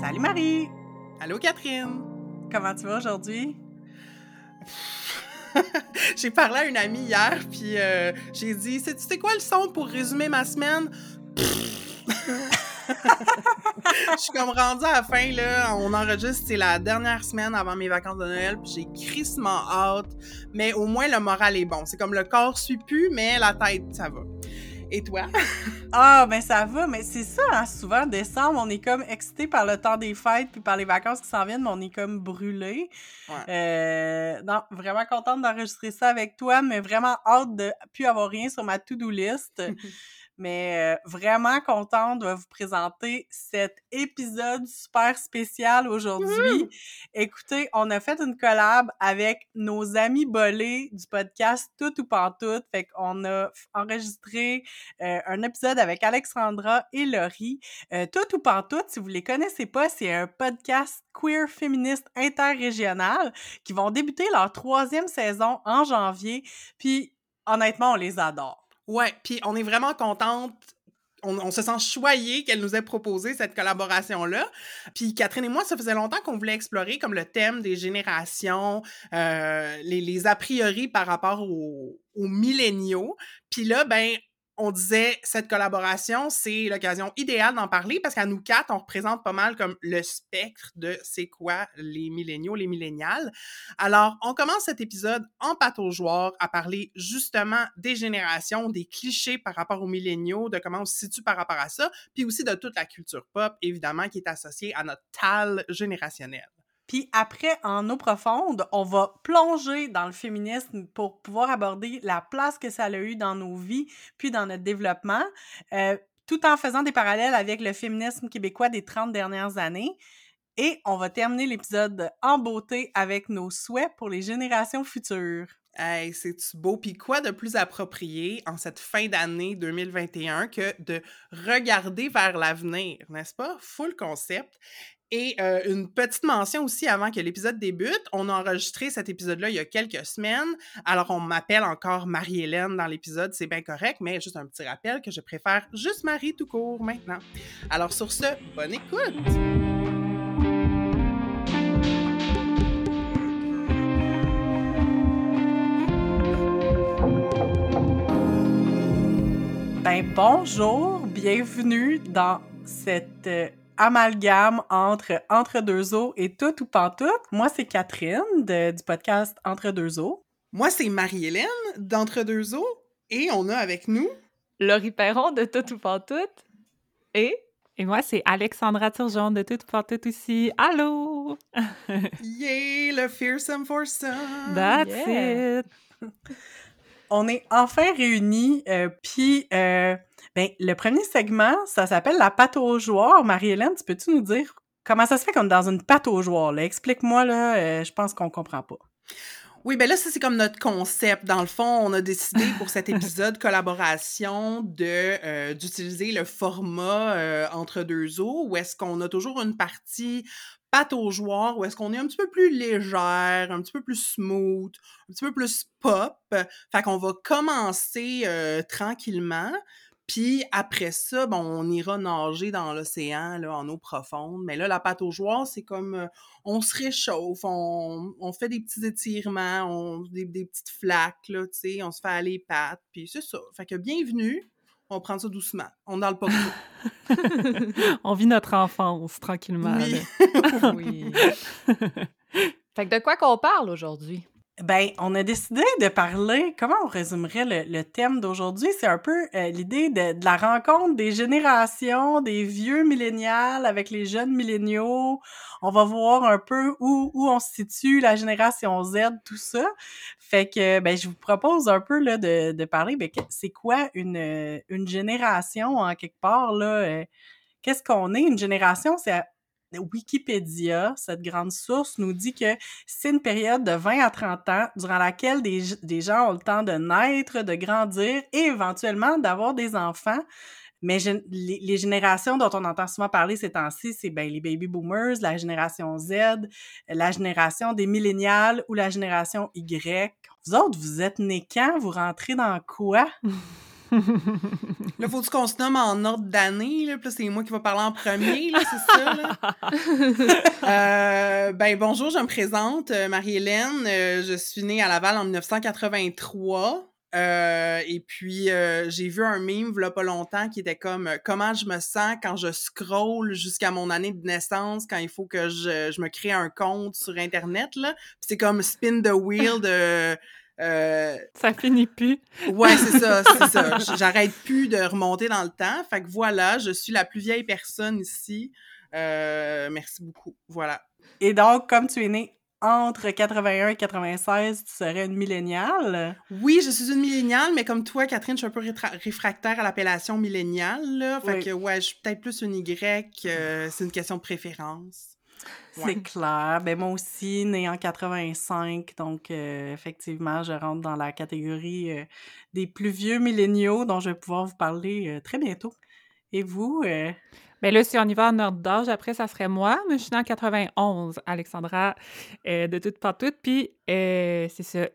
Salut Marie! Allô Catherine! Comment tu vas aujourd'hui? j'ai parlé à une amie hier, puis euh, j'ai dit Tu sais quoi le son pour résumer ma semaine? Je suis comme rendue à la fin, là. On enregistre, c'est la dernière semaine avant mes vacances de Noël, puis j'ai crissement hâte. Mais au moins, le moral est bon. C'est comme le corps suit plus, mais la tête, ça va. Et toi? ah, ben ça va, mais c'est ça, hein, souvent, décembre, on est comme excité par le temps des fêtes puis par les vacances qui s'en viennent, mais on est comme brûlé. Euh, non, vraiment contente d'enregistrer ça avec toi, mais vraiment hâte de plus avoir rien sur ma to-do list. mais euh, vraiment contente de vous présenter cet épisode super spécial aujourd'hui. Écoutez, on a fait une collab avec nos amis bolés du podcast Tout ou Pantoute. Fait qu'on a enregistré euh, un épisode avec Alexandra et Laurie. Euh, Tout ou Pantoute, si vous les connaissez pas, c'est un podcast queer féministe interrégional qui vont débuter leur troisième saison en janvier. Puis honnêtement, on les adore. Ouais, puis on est vraiment contente on, se sent choyé qu'elle nous ait proposé cette collaboration-là. Puis Catherine et moi, ça faisait longtemps qu'on voulait explorer comme le thème des générations, euh, les, les a priori par rapport aux, aux milléniaux. Puis là, ben, on disait cette collaboration, c'est l'occasion idéale d'en parler parce qu'à nous quatre, on représente pas mal comme le spectre de c'est quoi les milléniaux, les milléniales. Alors, on commence cet épisode en pataugeoire à parler justement des générations, des clichés par rapport aux milléniaux, de comment on se situe par rapport à ça, puis aussi de toute la culture pop, évidemment, qui est associée à notre tal générationnel. Puis après, en eau profonde, on va plonger dans le féminisme pour pouvoir aborder la place que ça a eu dans nos vies, puis dans notre développement, euh, tout en faisant des parallèles avec le féminisme québécois des 30 dernières années. Et on va terminer l'épisode en beauté avec nos souhaits pour les générations futures. Hey, c'est beau. Puis quoi de plus approprié en cette fin d'année 2021 que de regarder vers l'avenir, n'est-ce pas? Full concept. Et euh, une petite mention aussi avant que l'épisode débute. On a enregistré cet épisode-là il y a quelques semaines. Alors, on m'appelle encore Marie-Hélène dans l'épisode, c'est bien correct, mais juste un petit rappel que je préfère juste Marie tout court maintenant. Alors, sur ce, bonne écoute! Ben, bonjour, bienvenue dans cette euh, amalgame entre Entre deux eaux et Tout ou Pantoute. Moi, c'est Catherine du podcast Entre deux eaux. Moi, c'est Marie-Hélène d'Entre deux eaux. Et on a avec nous... Laurie Perron de Tout ou Pantoute. Et... Et moi, c'est Alexandra Turgeon de Tout ou Pantoute aussi. Allô! Yay, le fearsome foursome! That's it! On est enfin réunis, euh, puis... Euh, ben, le premier segment, ça s'appelle la pâte aux joueurs. Marie-Hélène, tu peux-tu nous dire comment ça se fait comme dans une pâte aux joueurs? Explique-moi, là, euh, je pense qu'on comprend pas. Oui, ben là, ça, c'est comme notre concept. Dans le fond, on a décidé pour cet épisode collaboration de euh, d'utiliser le format euh, entre deux eaux, où est-ce qu'on a toujours une partie pâte aux joueurs, où est-ce qu'on est un petit peu plus légère, un petit peu plus smooth, un petit peu plus pop. Fait qu'on va commencer tranquillement. Puis après ça, bon, on ira nager dans l'océan, là, en eau profonde. Mais là, la pâte aux joueurs, c'est comme euh, on se réchauffe, on, on, fait des petits étirements, on, des, des petites flaques, là, tu sais, on se fait aller les pattes. Puis c'est ça. Fait que bienvenue. On prend ça doucement. On dans le pas On vit notre enfance tranquillement. Oui. oui. fait que de quoi qu'on parle aujourd'hui? Ben, on a décidé de parler, comment on résumerait le, thème d'aujourd'hui? C'est un peu euh, l'idée de, la rencontre des générations, des vieux millénials avec les jeunes milléniaux. On va voir un peu où, où on se situe, la génération Z, tout ça. Fait que, ben, je vous propose un peu là, de, de parler, ben, c'est quoi une, une génération en quelque part, là? Euh, qu'est-ce qu'on est? Une génération, c'est Wikipédia, cette grande source, nous dit que c'est une période de 20 à 30 ans durant laquelle des, des gens ont le temps de naître, de grandir et éventuellement d'avoir des enfants. Mais les, générations dont on entend souvent parler ces temps-ci, c'est ben, les baby boomers, la génération Z, la génération des millénials ou la génération Y. Vous autres, vous êtes nés quand? Vous rentrez dans quoi? Là, faut-tu qu'on se nomme en ordre d'année, là? Puis là, c'est moi qui vais parler en premier, là, c'est ça, là? euh, ben, bonjour, je me présente, euh, Marie-Hélène. Euh, je suis née à Laval en 1983. Euh, et puis, euh, j'ai vu un meme, il pas longtemps, qui était comme euh, comment je me sens quand je scroll jusqu'à mon année de naissance, quand il faut que je, je me crée un compte sur Internet. là. C'est comme spin the wheel de. Euh, Ça finit plus. ouais, c'est ça, c'est ça. J'arrête plus de remonter dans le temps. Fait que voilà, je suis la plus vieille personne ici. Euh, merci beaucoup. Voilà. Et donc, comme tu es né entre 81 et 96, tu serais une milléniale? Oui, je suis une milléniale, mais comme toi, Catherine, je suis un peu réfractaire à l'appellation milléniale. Là. Fait Oui. que, ouais, je suis peut-être plus une Y. euh, c'est une question de préférence. C'est Ouais. clair. Ben moi aussi, née en 85, donc euh, effectivement, je rentre dans la catégorie euh, des plus vieux milléniaux dont je vais pouvoir vous parler euh, très bientôt. Et vous? Ben là, si on y va en ordre d'âge, après, ça serait moi. Mais je suis née en 91, Alexandra, de toute part toute. Puis, c'est ça,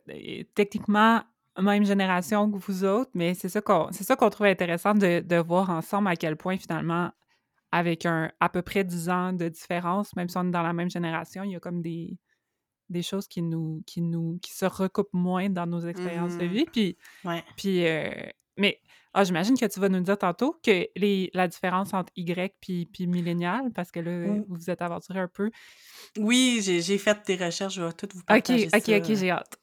techniquement, même génération que vous autres, mais c'est ça qu'on c'est ça qu'on trouve intéressant de, de voir ensemble à quel point, finalement, avec un à peu près 10 ans de différence, même si on est dans la même génération, il y a comme des, des choses qui nous, qui nous qui se recoupent moins dans nos expériences de Mhm. vie. Puis, ouais. puis, euh, mais ah, j'imagine que tu vas nous dire tantôt que les, la différence entre Y puis, puis millénial, parce que là, Mm. vous vous êtes aventuré un peu. Oui, j'ai fait des recherches, je vais toutes vous Ok, partager ok, ça. ok, j'ai hâte.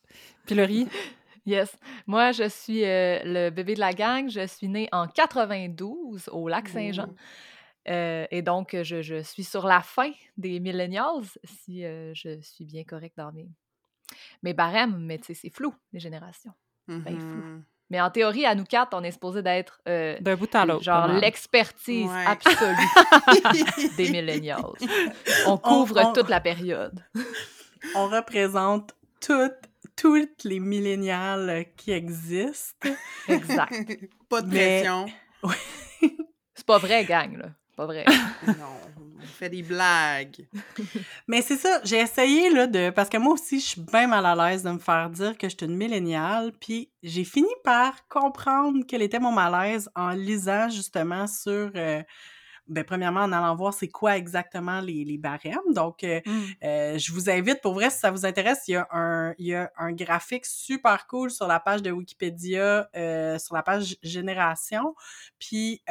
Puis Laurie, Yes. Moi, je suis euh, le bébé de la gang. Je suis née en 92 au lac Saint-Jean. Euh, et donc, je, je suis sur la fin des millennials, si euh, je suis bien correcte dans mes, mes barèmes. Mais tu sais, c'est flou, les générations. Ben, flou. Mhm. Mais en théorie, à nous quatre, on est supposé d'être euh, d'un bout à l'autre. genre l'expertise Ouais. absolue des millennials. On couvre on- toute la période. On représente toutes, toutes les milléniales qui existent. Exact. Pas de Mais- pression. C'est pas vrai, gang, là. Pas vrai. Non, on fait des blagues. Mais c'est ça, j'ai essayé là de parce que moi aussi je suis bien mal à l'aise de me faire dire que je suis une milléniale, puis j'ai fini par comprendre quel était mon malaise en lisant justement sur euh, ben premièrement en allant voir c'est quoi exactement les, les barèmes. Donc euh, Mm. euh, je vous invite pour vrai si ça vous intéresse, il y a un il y a un graphique super cool sur la page de Wikipédia euh, sur la page génération. Puis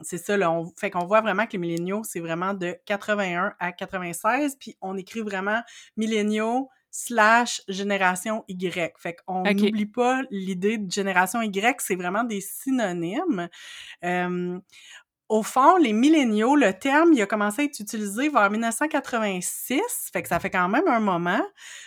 c'est ça là, on fait qu'on voit vraiment que les milléniaux c'est vraiment de 81 à 96 puis on écrit vraiment milléniaux slash génération Y. Fait qu'on Ok. n'oublie pas l'idée de génération Y, c'est vraiment des synonymes. Euh, au fond, les milléniaux, le terme, il a commencé à être utilisé vers 1986, fait que ça fait quand même un moment.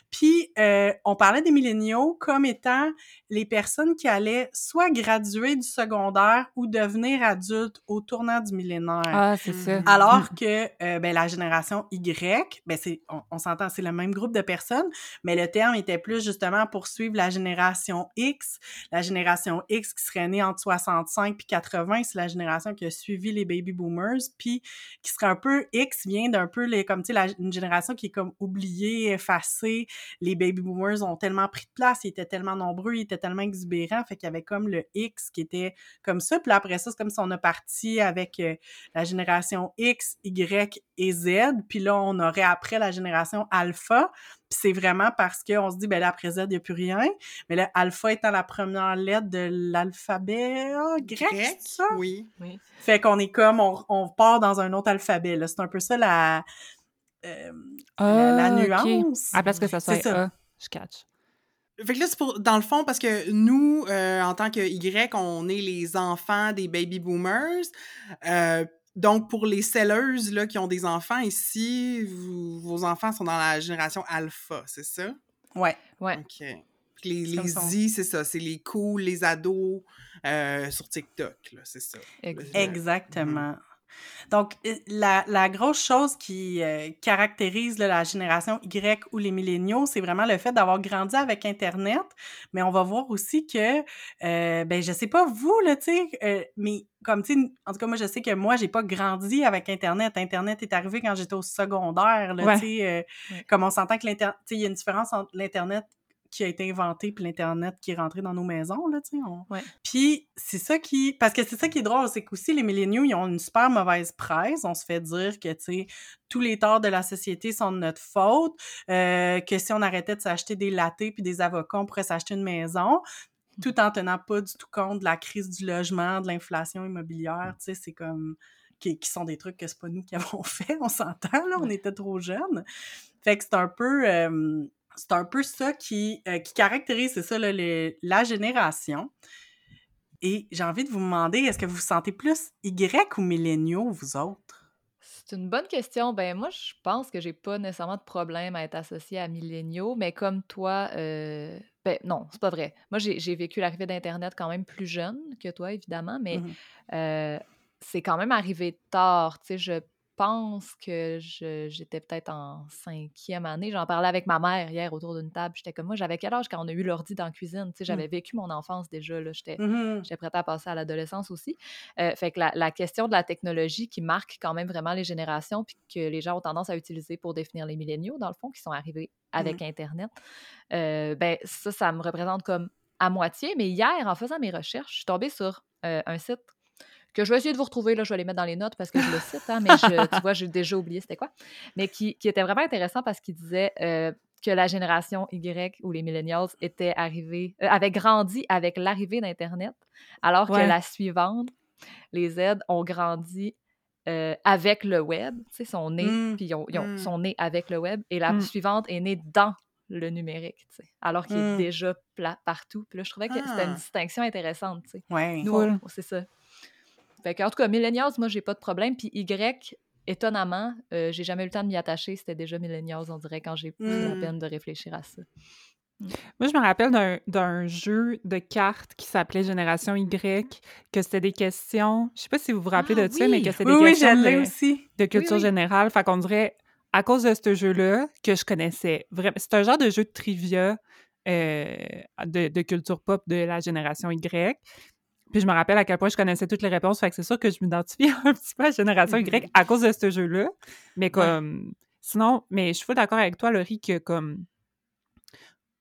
Puis, euh, on parlait des milléniaux comme étant les personnes qui allaient soit graduer du secondaire ou devenir adultes au tournant du millénaire. Ah, c'est ça. Mhm. Alors que euh, ben, la génération Y, ben c'est, on, on s'entend, c'est le même groupe de personnes, mais le terme était plus justement pour suivre la génération X. La génération X qui serait née entre 65 puis 80, c'est la génération qui a suivi les baby boomers, puis qui serait un peu X vient d'un peu les comme tu sais une génération qui est comme oubliée, effacée. Les baby boomers ont tellement pris de place, ils étaient tellement nombreux, ils étaient tellement exubérants, fait qu'il y avait comme le X qui était comme ça. Puis après ça, c'est comme si on a parti avec euh, la génération X, Y et Z. Puis là, on aurait après la génération Alpha. Puis c'est vraiment parce qu'on se dit, ben là, après Z, il n'y a plus rien. Mais là, Alpha étant la première lettre de l'alphabet ah, grec, ça? Oui. Fait qu'on est comme, on, on part dans un autre alphabet. là. C'est un peu ça la, euh, la, la Ah, nuance. À place que ça soit C'est ça. A, je catch. Fait que là, c'est pour, dans le fond, parce que nous, euh, en tant que Y, on est les enfants des baby boomers. Euh, donc, pour les selleuses là, qui ont des enfants ici, vous- vos enfants sont dans la génération alpha, c'est ça? Ouais. Ouais. OK. Puis Les, les c'est ça, c'est les cool, les ados euh, sur TikTok, là, c'est ça. Exact. Exactement. Donc, euh, la, la grosse chose qui euh, caractérise là, la génération Y ou les milléniaux, c'est vraiment le fait d'avoir grandi avec Internet. Mais on va voir aussi que, euh, ben, je sais pas vous, là, tu sais, euh, mais comme, tu sais, en tout cas, moi, je sais que moi, j'ai pas grandi avec Internet. Internet est arrivé quand j'étais au secondaire, là, Ouais. tu sais, Ouais. comme on s'entend que l'Internet, tu sais, il y a une différence entre l'Internet qui a été inventé, puis l'Internet qui est rentré dans nos maisons, là, tu sais. Ouais. Puis c'est ça qui... Parce que c'est ça qui est drôle, c'est qu'aussi les milléniaux, ils ont une super mauvaise presse. On se fait dire que, tu sais, tous les torts de la société sont de notre faute, euh, que si on arrêtait de s'acheter des latés puis des avocats, on pourrait s'acheter une maison tout en tenant pas du tout compte de la crise du logement, de l'inflation immobilière, tu sais, c'est comme qui, qui, sont des trucs que c'est pas nous qui avons fait, on s'entend là, on était trop jeunes. Fait que c'est un peu euh, c'est un peu ça qui, euh, qui caractérise, c'est ça, là, les, la génération. Et j'ai envie de vous demander, est-ce que vous vous sentez plus Y ou milléniaux, vous autres? C'est une bonne question. Ben moi, je pense que j'ai pas nécessairement de problème à être associée à milléniaux, mais comme toi, euh, ben non, c'est pas vrai. Moi, j'ai vécu l'arrivée d'Internet quand même plus jeune que toi, évidemment, mais mmh euh, c'est quand même arrivé tard. Tu sais, je pense que j'étais peut-être en cinquième année. J'en parlais avec ma mère hier autour d'une table. J'étais comme moi, j'avais quel âge quand on a eu l'ordi dans la cuisine? Mmh. J'avais vécu mon enfance déjà. J'étais mmh prête à passer à l'adolescence aussi. Euh, fait que la, question de la technologie qui marque quand même vraiment les générations, puis que les gens ont tendance à utiliser pour définir les milléniaux, dans le fond, qui sont arrivés mmh avec Internet, euh, ben ça, ça me représente comme à moitié. Mais hier, en faisant mes recherches, je suis tombée sur euh, un site que je vais essayer de vous retrouver, là, je vais les mettre dans les notes parce que je le cite, hein, mais tu vois, j'ai déjà oublié c'était quoi. Mais qui, était vraiment intéressant parce qu'il disait euh, que la génération Y ou les millennials étaient arrivés, euh, avaient grandi avec l'arrivée d'Internet, alors que la suivante, les Z, ont grandi euh, avec le web, tu sais, sont nés, mmh. puis ils, mmh. sont nés avec le web, et la mmh. suivante est née dans le numérique, tu sais, alors qu'il est déjà plat partout. Puis là, je trouvais que c'était une ah. distinction intéressante, tu sais. Ouais. Nous, c'est ça. Fait en tout cas, millennials, moi, j'ai pas de problème. Puis Y, étonnamment, euh, j'ai jamais eu le temps de m'y attacher. C'était déjà millennials, on dirait, quand j'ai pris la hmm. peine de réfléchir à ça. Moi, je me rappelle d'un jeu de cartes qui s'appelait Génération Y, que c'était des questions. Je sais pas si vous vous rappelez ah de ça, mais que c'était des questions de, aussi. de, culture générale. Fait qu'on dirait, à cause de ce jeu-là, que je connaissais vraiment. C'est un genre de jeu de trivia euh, de, de, culture pop de la génération Y. Puis je me rappelle à quel point je connaissais toutes les réponses, fait que c'est sûr que je m'identifie un petit peu à la génération Y mm-hmm. à cause de ce jeu-là. Mais comme. Sinon, mais je suis d'accord avec toi, Laurie, que comme.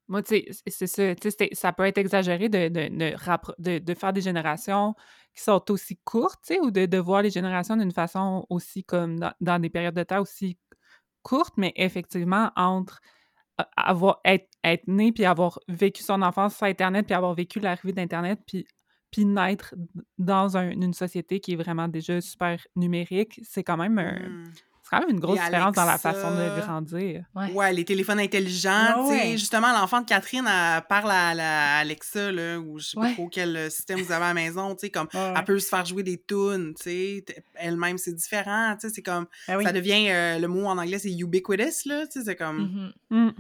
Moi, tu sais, c'est ça. Tu sais, ça peut être exagéré de, de, de, faire des générations qui sont aussi courtes, tu sais, ou de, voir les générations d'une façon aussi comme dans, des périodes de temps aussi courtes, mais effectivement, entre avoir être, être né puis avoir vécu son enfance sur Internet puis avoir vécu l'arrivée d'Internet puis puis naître dans une société qui est vraiment déjà super numérique, c'est quand même mmh. c'est quand même une grosse différence dans la façon de grandir. Ouais, les téléphones intelligents. Justement, l'enfant de Catherine, elle parle à, Alexa, là, ou je sais pas trop quel euh, système vous avez à la maison. Comme, Elle peut se faire jouer des tunes. Elle-même, c'est différent. C'est comme. Ben ça devient. Euh, le mot en anglais, c'est ubiquitous. C'est comme. Mmh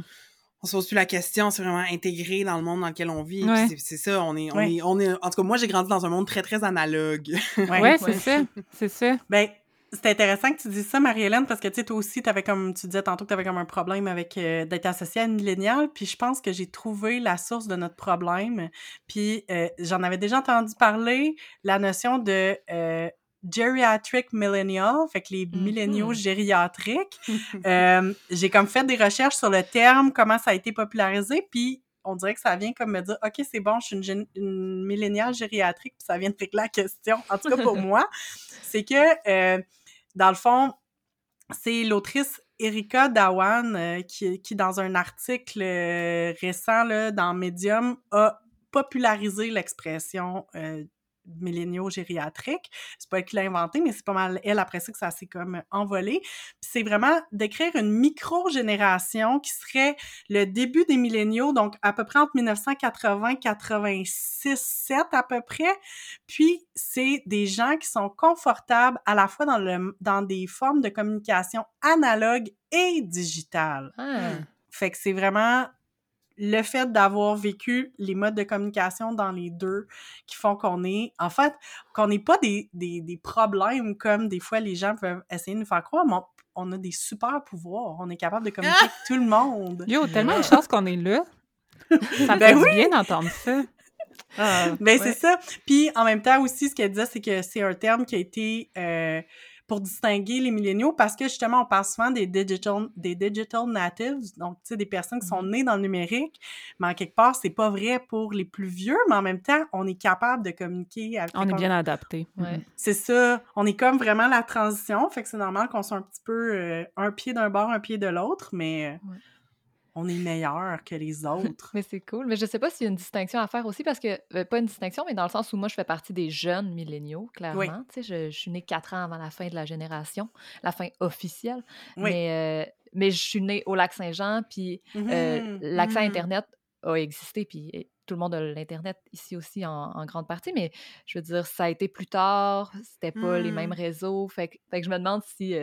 on se pose plus la question, c'est vraiment intégré dans le monde dans lequel on vit. C'est ça, on est, on est, on est, en tout cas, moi, j'ai grandi dans un monde très, très analogue. ouais, c'est ça, c'est ça. Ben, c'est intéressant que tu dises ça, Marie-Hélène, parce que, tu sais, toi aussi, avais comme, tu disais tantôt que tu avais comme un problème avec euh, d'être associée à une milléniale, puis je pense que j'ai trouvé la source de notre problème, puis euh, j'en avais déjà entendu parler, la notion de euh, geriatric millennial, fait que les mm-hmm. milléniaux gériatriques. euh, j'ai comme fait des recherches sur le terme, comment ça a été popularisé, puis on dirait que ça vient comme me dire OK, c'est bon, je suis une, une milléniale gériatrique, puis ça vient de régler la question. En tout cas, pour moi, c'est que, euh, dans le fond, c'est l'autrice Erika Dawan euh, qui, qui, dans un article récent là, dans Medium, a popularisé l'expression milléniaux gériatriques. C'est pas elle qui l'a inventé, mais c'est pas mal elle après ça que ça s'est comme envolé. c'est vraiment d'écrire une micro-génération qui serait le début des milléniaux, donc à peu près entre 1980 86 7 à peu près. Puis c'est des gens qui sont confortables à la fois dans le dans des formes de communication analogue et digitale. Ah. Fait que c'est vraiment le fait d'avoir vécu les modes de communication dans les deux qui font qu'on est, en fait, qu'on n'est pas des, des, des, problèmes comme des fois les gens peuvent essayer de nous faire croire, mais on, a des super pouvoirs. On est capable de communiquer avec tout le monde. Yo, tellement de chance qu'on est là. Ça ben fait bien d'entendre ça. Ah, ben c'est ça. Puis en même temps aussi, ce qu'elle disait, c'est que c'est un terme qui a été... Euh, pour distinguer les milléniaux parce que justement, on parle souvent des digital, des digital natives, donc tu sais, des personnes qui sont Mhm. nées dans le numérique, mais en quelque part, c'est pas vrai pour les plus vieux, mais en même temps, on est capable de communiquer avec On est bien adapté. Ouais. c'est ça. On est comme vraiment la transition. Fait que c'est normal qu'on soit un petit peu euh, un pied d'un bord, un pied de l'autre, mais euh, Ouais. On est meilleur que les autres. Mais c'est cool. Mais je sais pas s'il y a une distinction à faire aussi parce que, euh, pas une distinction, mais dans le sens où moi, je fais partie des jeunes milléniaux, clairement. Tu sais, je, je suis née quatre ans avant la fin de la génération, la fin officielle. Oui. Mais, euh, mais je suis née au Lac-Saint-Jean, puis euh, Mhm, l'accès mhm. Internet a existé, puis euh, tout le monde a l'Internet ici aussi en, en grande partie, mais je veux dire, ça a été plus tard, c'était pas les Mm. mêmes réseaux, fait que, fait que je me demande si,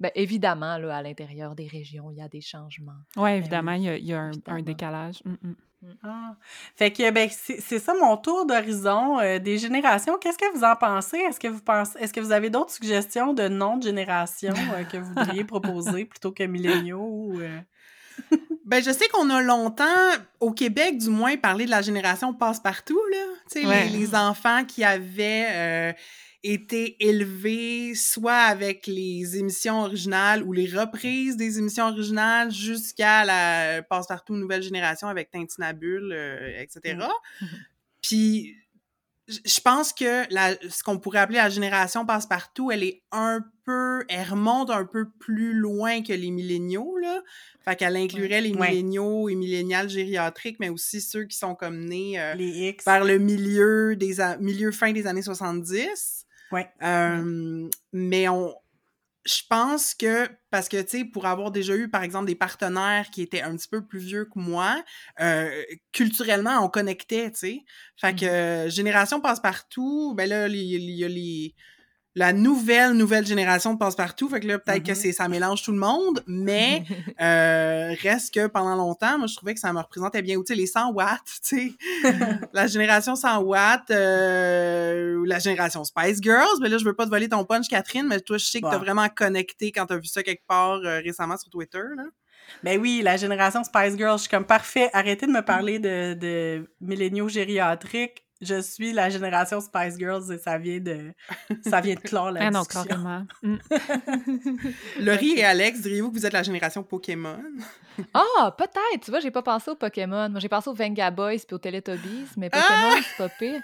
ben, évidemment, là, à l'intérieur des régions, il y a des changements. Oui, évidemment, il y a, il y a un, un Évidemment. décalage. Mm, mm. Ah. Fait que ben, c'est ça mon tour d'horizon euh, des générations. Qu'est-ce que vous en pensez? Est-ce que vous pensez est-ce que vous avez d'autres suggestions de noms de générations euh, que vous voudriez proposer plutôt que milléniaux? ou, euh? Ben, je sais qu'on a longtemps, au Québec du moins, parlé de la génération passe-partout, là. Tu sais, Ouais. les, les enfants qui avaient euh, été élevés soit avec les émissions originales ou les reprises des émissions originales jusqu'à la passe-partout nouvelle génération avec Tintinabule, euh, etc. Mhm. Puis, j- je pense que la, ce qu'on pourrait appeler la génération passe-partout, elle est un peu, elle remonte un peu plus loin que les milléniaux, là. Fait qu'elle inclurait les Ouais. milléniaux et milléniales gériatriques, mais aussi ceux qui sont comme nés euh, Les X. vers le milieu des milieu fin des années 70. Ouais. Euh, Mais on, je pense que parce que tu sais, pour avoir déjà eu par exemple des partenaires qui étaient un petit peu plus vieux que moi, euh, culturellement on connectait, tu sais. Fait que euh, génération passe partout. Ben là, il y a les la nouvelle nouvelle génération de passe-partout fait que là peut-être que Mhm. c'est ça mélange tout le monde mais euh, reste que pendant longtemps, moi, je trouvais que ça me représentait bien. Ou, tu sais, les 100 watts, tu sais. la génération 100 watts, euh, ou la génération Spice Girls. Mais là, je veux pas te voler ton punch, Catherine, mais toi, je sais que Bah. t'as vraiment connecté quand t'as vu ça quelque part euh, récemment sur Twitter, là. Ben oui, la génération Spice Girls, je suis comme parfait. Arrêtez de me parler de, de milléniaux gériatriques. Je suis la génération Spice Girls et ça vient de ça vient de clore la Ah non, carrément. Mm. Laurie et Alex, diriez-vous que vous êtes la génération Pokémon? Ah, peut-être! Tu vois, j'ai pas pensé aux Pokémon. Moi, j'ai pensé aux Venga Boys puis aux Teletubbies, mais Pokémon, c'est pas pire.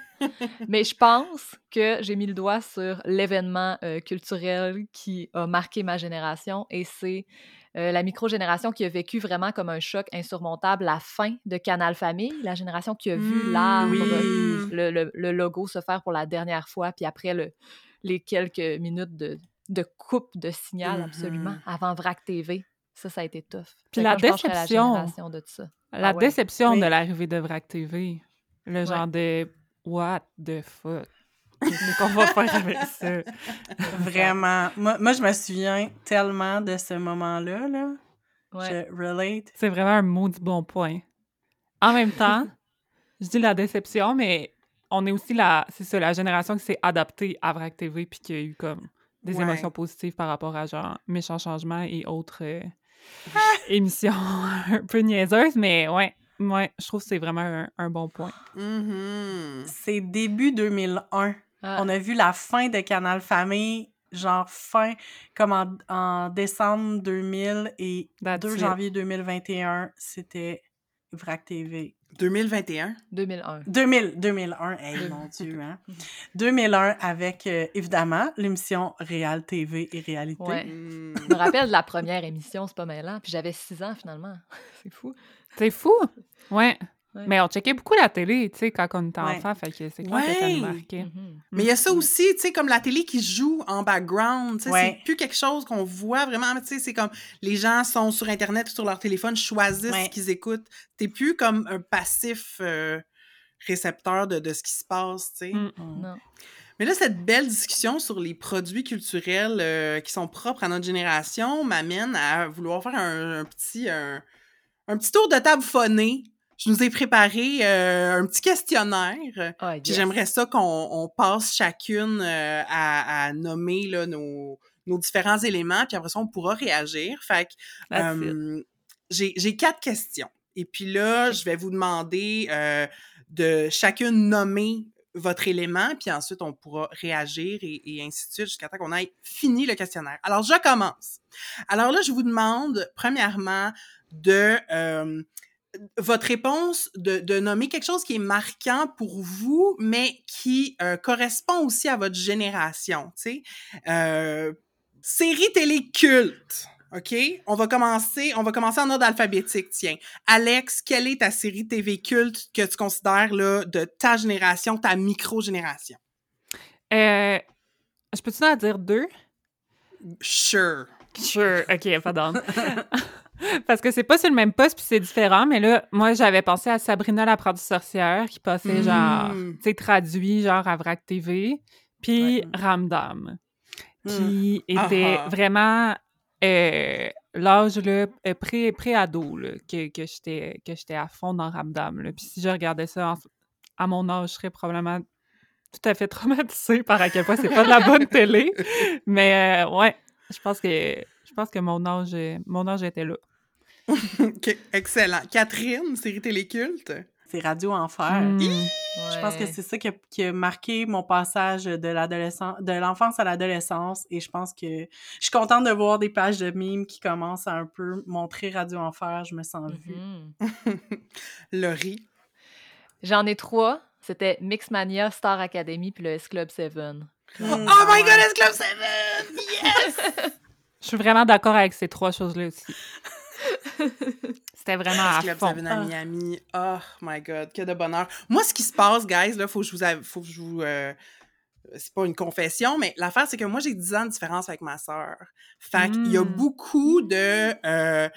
mais je pense que j'ai mis le doigt sur l'événement euh, culturel qui a marqué ma génération et c'est euh, la micro-génération qui a vécu vraiment comme un choc insurmontable la fin de Canal Famille, la génération qui a vu Mm, l'arbre, oui. le, le- le logo se faire pour la dernière fois, puis après le, les quelques minutes de, de coupe de signal, Mhm. absolument, avant VRAC TV. Ça, ça a été tough. Puis la déception. génération de ça. La Ah ouais. déception Oui. de l'arrivée de VRAC TV. Le genre de What the fuck? Qu'est-ce qu'on va faire avec ça? Vraiment. Moi, moi, je me souviens tellement de ce moment-là. Là. Ouais. Je relate. C'est vraiment un maudit bon point. En même temps, je dis la déception, mais on est aussi la, c'est ça, la génération qui s'est adaptée à VRAC TV puis qui a eu comme des Ouais. émotions positives par rapport à genre Méchant Changement et autres euh, émissions un peu niaiseuses, mais ouais, ouais, je trouve que c'est vraiment un, un bon point. Mhm. C'est début 2001. Ah, On a vu la fin de Canal Famille, genre fin, comme en, en décembre 2000 et That's 2 it. janvier 2021, c'était VRAC TV. 2021. 2001. 2000, 2001, hey, mon Dieu, hein. 2001 avec, euh, évidemment, l'émission Réal TV et Réalité. Ouais. Mm. Je me rappelle de la première émission, c'est pas mêlant. Puis j'avais 6 ans finalement. c'est fou. C'est fou! Ouais. Ouais. Mais on checkait beaucoup la télé, tu sais, quand on était Ouais. enfant, fait que c'est clair que ça nous marquait. Mhm. Mais il y a ça aussi, tu sais, comme la télé qui joue en background, tu sais, Ouais. c'est plus quelque chose qu'on voit vraiment, tu sais, c'est comme les gens sont sur Internet ou sur leur téléphone, choisissent Ouais. ce qu'ils écoutent. T'es plus comme un passif euh, récepteur de, de ce qui se passe, tu sais. Mm. Mm. Non. Mais là, cette belle discussion sur les produits culturels euh, qui sont propres à notre génération m'amène à vouloir faire un, un petit, un, un petit tour de table phoné. Je nous ai préparé euh, un petit questionnaire. Yes. j'aimerais ça qu'on on passe chacune euh, à, à nommer là, nos, nos différents éléments, puis après ça, on pourra réagir. Fait euh, j'ai j'ai quatre questions. Et puis là, je vais vous demander euh, de chacune nommer votre élément, puis ensuite on pourra réagir et, et ainsi de suite jusqu'à temps qu'on ait fini le questionnaire. Alors, je commence. Alors là, je vous demande, premièrement, de euh, votre réponse, de, de, nommer quelque chose qui est marquant pour vous, mais qui euh, correspond aussi à votre génération, tu sais. Euh, série télé culte. OK? On va commencer, on va commencer en ordre alphabétique, tiens. Alex, quelle est ta série TV culte que tu considères là, de ta génération, ta micro-génération? Euh, je peux-tu en dire deux? Sure. Sure. OK, pardon. Parce que c'est pas sur le même poste, puis c'est différent, mais là, moi, j'avais pensé à Sabrina l'apprentie sorcière, qui passait genre, Mm. tu sais, traduit genre à VRAC TV, puis Ouais. Ramdam, Mm. qui était Ah ah. vraiment euh, l'âge là, euh, pré- pré-ado là, que, que j'étais que j'étais à fond dans Ramdam. Là. Puis si je regardais ça en- à mon âge, je serais probablement tout à fait traumatisée par à quel point c'est pas de la bonne télé. Mais euh, ouais, je pense que je pense que mon âge mon âge était là. OK, excellent. Catherine, série télé culte? C'est Radio Enfer. Mm. Je pense que c'est ça qui a, qui a marqué mon passage de l'adolescence, de l'enfance à l'adolescence. Et je pense que je suis contente de voir des pages de mimes qui commencent à un peu montrer Radio Enfer. Je me sens vue. Mhm. Laurie? J'en ai trois. C'était Mixmania, Star Academy puis le S-Club 7. Mm. Oh my god, it's Club 7! Yes! Je suis vraiment d'accord avec ces trois choses-là aussi. C'était vraiment à fond. 7 à Miami. Oh my god, que de bonheur. Moi, ce qui se passe, guys, là, faut que je vous... Faut que je vous euh, C'est pas une confession, mais l'affaire, c'est que moi, j'ai 10 ans de différence avec ma sœur. Fait qu'il y a Mm. beaucoup de... euh,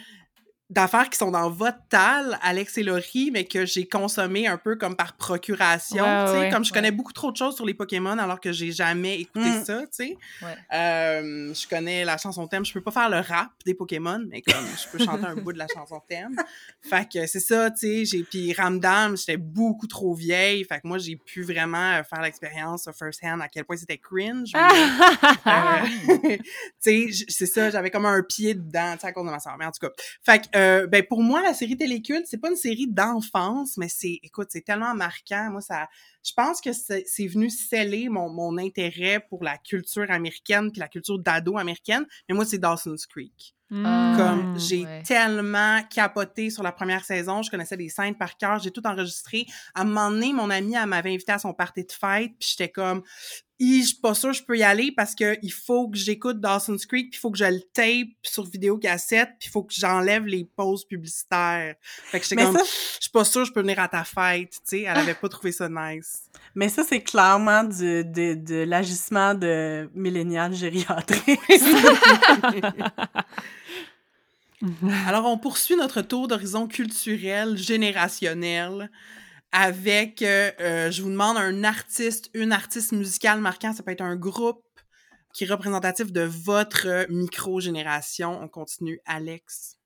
d'affaires qui sont dans votre tal, Alex et Laurie, mais que j'ai consommé un peu comme par procuration, Ouais, tu sais, ouais, comme je connais ouais. beaucoup trop de choses sur les Pokémon alors que j'ai jamais écouté Mm. ça, tu sais. Ouais. Euh, je connais la chanson thème. Je peux pas faire le rap des Pokémon, mais comme je peux chanter un bout de la chanson thème. Fait que c'est ça, tu sais. J'ai puis Ramdam, j'étais beaucoup trop vieille. Fait que moi, j'ai pu vraiment euh, faire l'expérience first hand à quel point c'était cringe. euh, tu sais, c'est ça, j'avais comme un pied dedans, tu sais, à cause de ma soeur. Mais en tout cas, fait que, euh, ben, pour moi, la série Téléculte, c'est pas une série d'enfance, mais c'est, écoute, c'est tellement marquant. Moi, ça, je pense que c'est venu sceller mon, mon intérêt pour la culture américaine puis la culture d'ado américaine. Mais moi, c'est Dawson's Creek. Mm. Comme j'ai ouais. tellement capoté sur la première saison, je connaissais des scènes par cœur, j'ai tout enregistré. À un moment donné, mon amie elle m'avait invité à son party de fête, puis j'étais comme je suis pas sûre que je peux y aller parce que il faut que j'écoute Dawson's Creek, puis il faut que je le tape sur vidéocassette, puis il faut que j'enlève les pauses publicitaires. Fait que j'étais comme ça, je suis pas sûre que je peux venir à ta fête, tu sais, elle avait pas trouvé ça nice. Mais ça, c'est clairement du, de, de l'agissement de millénial gériatrique. Alors, on poursuit notre tour d'horizon culturel, générationnel, avec, euh, euh, je vous demande un artiste, une artiste musicale marquant, ça peut être un groupe qui est représentatif de votre micro-génération. On continue, Alex.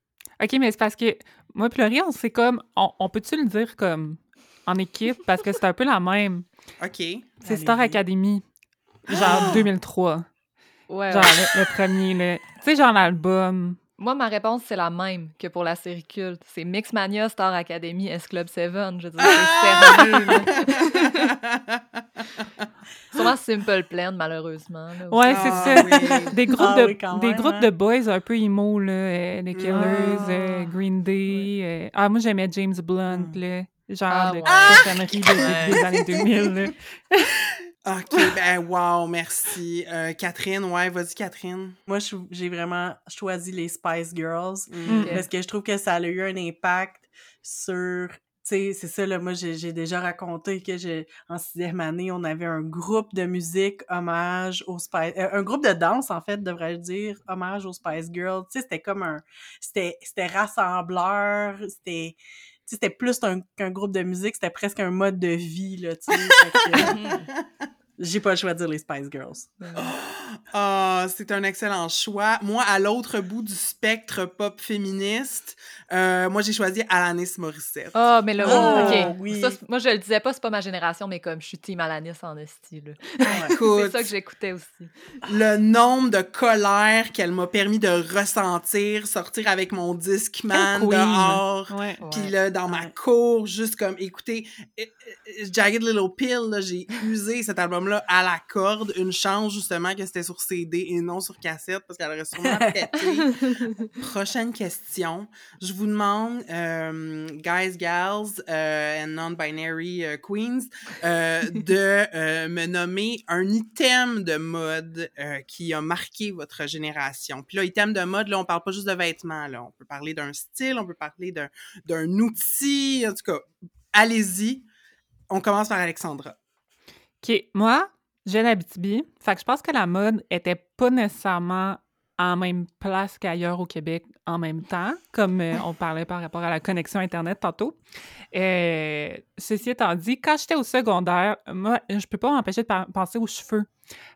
OK, mais c'est parce que moi et Laurie, on c'est comme... On, on peut-tu le dire comme en équipe? Parce que c'est un peu la même. OK. C'est Star. Academy, genre 2003. Ouais, Genre ouais. le, le premier, là. Tu sais, genre l'album. Moi, ma réponse, c'est la même que pour la série culte. C'est Mixmania, Star Academy, S-Club 7. Je veux dire, c'est sérieux, là. Sûrement Simple Plan, malheureusement. là. Ouais, c'est Ah, ça. oui. Des groupes, Ah de, oui, des même, groupes hein. de boys un peu emo, là. euh, les Killers, Ah. euh, Green Day. euh, Ah, moi, j'aimais James Blunt, Mm. là. Genre Ah, de ouais. cochonnerie de- des années 2000, là. OK, ben wow, merci. Euh, Catherine, ouais, vas-y, Catherine. Moi, j'ai vraiment choisi les Spice Girls Mm. Ok. parce que je trouve que ça a eu un impact sur... Tu sais, c'est ça, là, moi, j'ai j'ai déjà raconté que j'ai en sixième année, on avait un groupe de musique hommage aux Spice... euh, un groupe de danse, en fait, devrais-je dire, hommage aux Spice Girls. Tu sais, c'était comme un... C'était c'était rassembleur, c'était... C'était plus un- qu'un groupe de musique, c'était presque un mode de vie, là, tu sais. Fait que, euh, J'ai pas choisi les Spice Girls. Ah, c'est un excellent choix. Moi, à l'autre bout du spectre pop féministe, euh, moi, j'ai choisi Alanis Morissette. Ah, mais là, Oh, OK. oui. Ça, c'est- moi, je le disais pas, c'est pas ma génération, mais comme je suis team Alanis en esti, là. C'est ça que j'écoutais aussi. le nombre de colère qu'elle m'a permis de ressentir, sortir avec mon Discman dehors. Puis Ouais. là, dans ma Ouais. cour, juste comme, écoutez, euh, euh, Jagged Little Pill, là, j'ai usé cet album-là à la corde. Une chance, justement, que c'était sur CD et non sur cassette, parce qu'elle aurait sûrement pété. Prochaine question. Je vous demande, euh, guys, gals, euh, and non-binary euh, queens, euh, de euh, me nommer un item de mode euh, qui a marqué votre génération. Puis là, item de mode, là, on parle pas juste de vêtements, là. On peut parler d'un style, on peut parler d'un d'un outil. En tout cas, allez-y. On commence par Alexandra. OK, moi, j'ai l'Abitibi. Fait que je pense que la mode était pas nécessairement en même place qu'ailleurs au Québec en même temps, comme euh, on parlait par rapport à la connexion Internet tantôt. Euh, ceci étant dit, quand j'étais au secondaire, moi, je peux pas m'empêcher de penser aux cheveux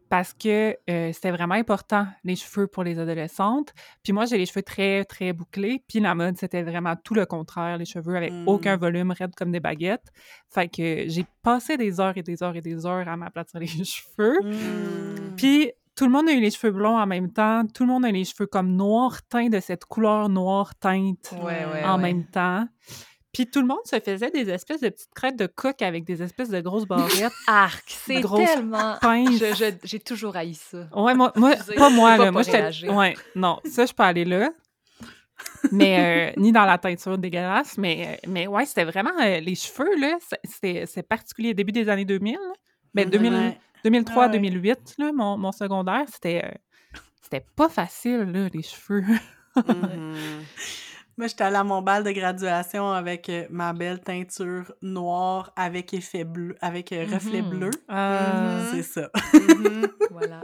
parce que euh, c'était vraiment important, les cheveux pour les adolescentes. Puis moi, j'ai les cheveux très, très bouclés. Puis la mode, c'était vraiment tout le contraire, les cheveux avec Mm. aucun volume, raides comme des baguettes. Fait que j'ai passé des heures et des heures et des heures à m'aplatir les cheveux. Mm. Puis tout le monde a eu les cheveux blonds en même temps. Tout le monde a eu les cheveux comme noir teints de cette couleur noire teinte Ouais, ouais, en ouais. même temps. Puis tout le monde se faisait des espèces de petites crêtes de coq avec des espèces de grosses barrettes Arc, c'est tellement... J'ai toujours haï ça. Ouais, moi, pas moi, là. pas Moi, j'étais. Ouais, non, ça, je peux aller là. Mais euh, ni dans la teinture dégueulasse. Mais, euh, mais ouais, c'était vraiment. euh, les cheveux, là, c'est- c'était c'est particulier. Début des années 2000. là. Ben, Mhm. 2000 Ouais. 2003, Ah ouais. 2008, là, mon, mon secondaire, c'était. euh, c'était pas facile, là, les cheveux. Mhm. Moi, j'étais allée à mon bal de graduation avec euh, ma belle teinture noire avec effet bleu, avec euh, reflet Mhm. bleu. Euh, Mhm. C'est ça. Mhm. Voilà.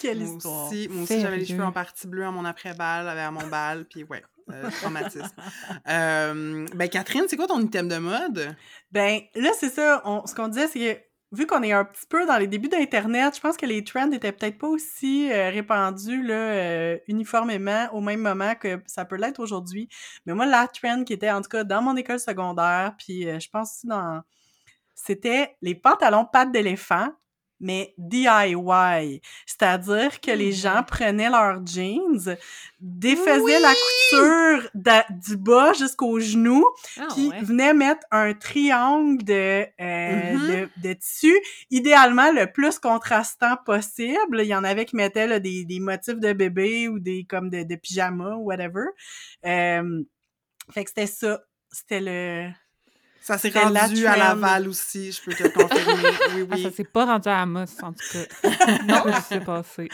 Quelle Moi histoire. aussi, moi aussi j'avais les cheveux en partie bleus à mon après-balle, à mon bal, puis ouais, euh, traumatisme. Euh, ben Catherine, c'est quoi ton item de mode? Ben, là, c'est ça. on- ce qu'on disait, c'est que vu qu'on est un petit peu dans les débuts d'Internet, je pense que les trends étaient peut-être pas aussi euh, répandus là, euh, uniformément au même moment que ça peut l'être aujourd'hui. Mais moi, la trend qui était, en tout cas, dans mon école secondaire, puis euh, je pense aussi dans... C'était les pantalons pattes d'éléphant, mais DIY. C'est-à-dire que les gens prenaient leurs jeans, défaisaient la couture du bas jusqu'au genou, ah, puis ouais. venait mettre un triangle de, euh, de, de tissu, idéalement le plus contrastant possible. Il y en avait qui mettaient là, des, des motifs de bébé ou des comme de, de pyjama ou whatever. Euh, fait que c'était ça. C'était le... Ça s'est C'était la rendu à. Laval aussi, je peux te le confirmer. Oui, Ah, oui. ça s'est pas rendu à Amos, en tout cas. non, ce qui s'est passé.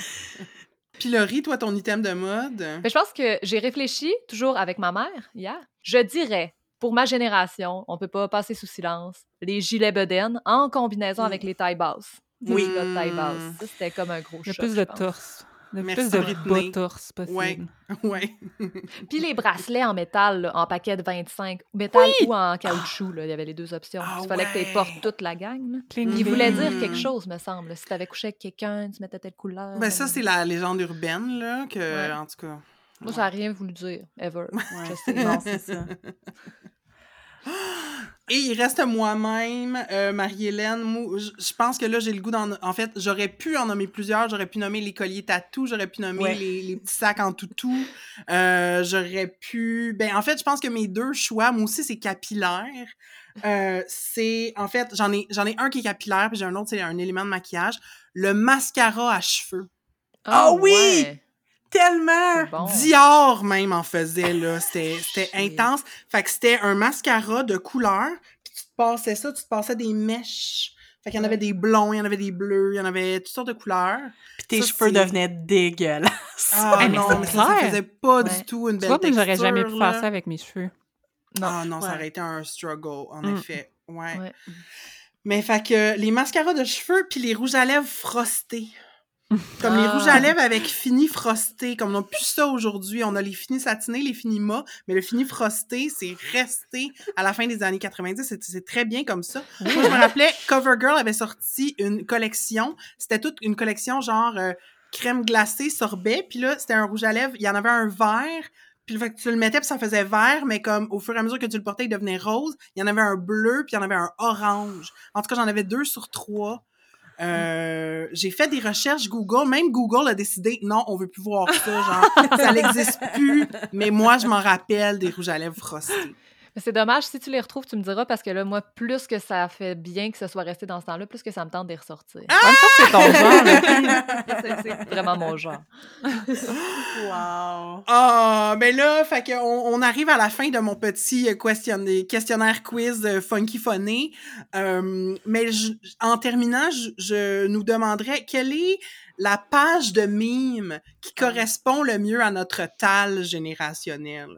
Puis Laurie, toi, ton item de mode? Mais je pense que j'ai réfléchi, toujours avec ma mère, hier. Je dirais, pour ma génération, on peut pas passer sous silence, les gilets bedaines en combinaison avec les tailles basses. Oui. gars de taille basse. Ça, c'était comme un gros Il y a choc, plus de pense. Torse. Le Merci, plus de bas torse possible. Ouais. Ouais. Puis les bracelets en métal, là, en paquet de 25, métal ou en caoutchouc, là, il y avait les deux options. Ah Il fallait que tu portes toute la gang. là. Cling, Il voulait cling. dire quelque chose, me semble. Si t'avais couché avec quelqu'un, tu mettais telle couleur. Ben ça, c'est la légende urbaine, là, que, Ouais. en tout cas... Moi, ça n'a rien voulu dire, ever. Ouais. Je sais. Non, c'est ça. Et il reste moi-même, euh, Marie-Hélène. Moi, Je pense que là, j'ai le goût d'en... En fait, j'aurais pu en nommer plusieurs. J'aurais pu nommer les colliers tatou, j'aurais pu nommer Ouais. les, les petits sacs en toutou. Euh, j'aurais pu... Ben, en fait, je pense que mes deux choix, moi aussi, c'est capillaire. Euh, c'est... En fait, j'en ai, j'en ai un qui est capillaire, puis j'ai un autre, c'est un élément de maquillage. Le mascara à cheveux. Ah oui! ouais. Tellement! Bon. Dior même en faisait, là. C'était c'était intense. Fait que c'était un mascara de couleur, puis tu te passais ça, tu te passais des mèches. Fait qu'il y en avait des blonds, il y en avait des bleus, il y en avait toutes sortes de couleurs. Puis tes Ça, cheveux c'est- devenaient dégueulasses. Ah Ah, mais non, c'est mais ça, ça faisait pas Ouais. du tout une Tu belle vois, moi, j'aurais jamais pu faire ça avec mes cheveux. Ah non, ça aurait été un struggle, en Mm. effet. Ouais. Ouais. Mais fait que les mascaras de cheveux puis les rouges à lèvres frostés. Comme les Ah. rouges à lèvres avec fini frosté. Comme on n'a plus ça aujourd'hui. On a les finis satinés, les finis mat, mais le fini frosté, c'est resté à la fin des années 90. C'est- C'est très bien comme ça. Moi, je me rappelais, CoverGirl avait sorti une collection. C'était toute une collection genre euh, crème glacée, sorbet, puis là, c'était un rouge à lèvres, il y en avait un vert, puis fait que tu le mettais, puis ça faisait vert, mais comme au fur et à mesure que tu le portais, il devenait rose. Il y en avait un bleu, puis il y en avait un orange. En tout cas, j'en avais deux sur trois. Euh, j'ai fait des recherches Google. Même Google a décidé, non, on veut plus voir ça. Genre, ça n'existe plus. Mais moi, je m'en rappelle des rouges à lèvres frostés. C'est dommage, si tu les retrouves, tu me diras, parce que là, moi, plus que ça fait bien que ce soit resté dans ce temps-là, plus que ça me tente de les ressortir. En même temps, c'est ton genre. là. C'est- vraiment mon genre. Wow. Ah, mais là, fait que on, on arrive à la fin de mon petit euh, question- questionnaire quiz euh, funky phoné. Euh, mais je- en terminant, je, je nous demanderais quelle est la page de mime qui correspond le mieux à notre tal générationnel.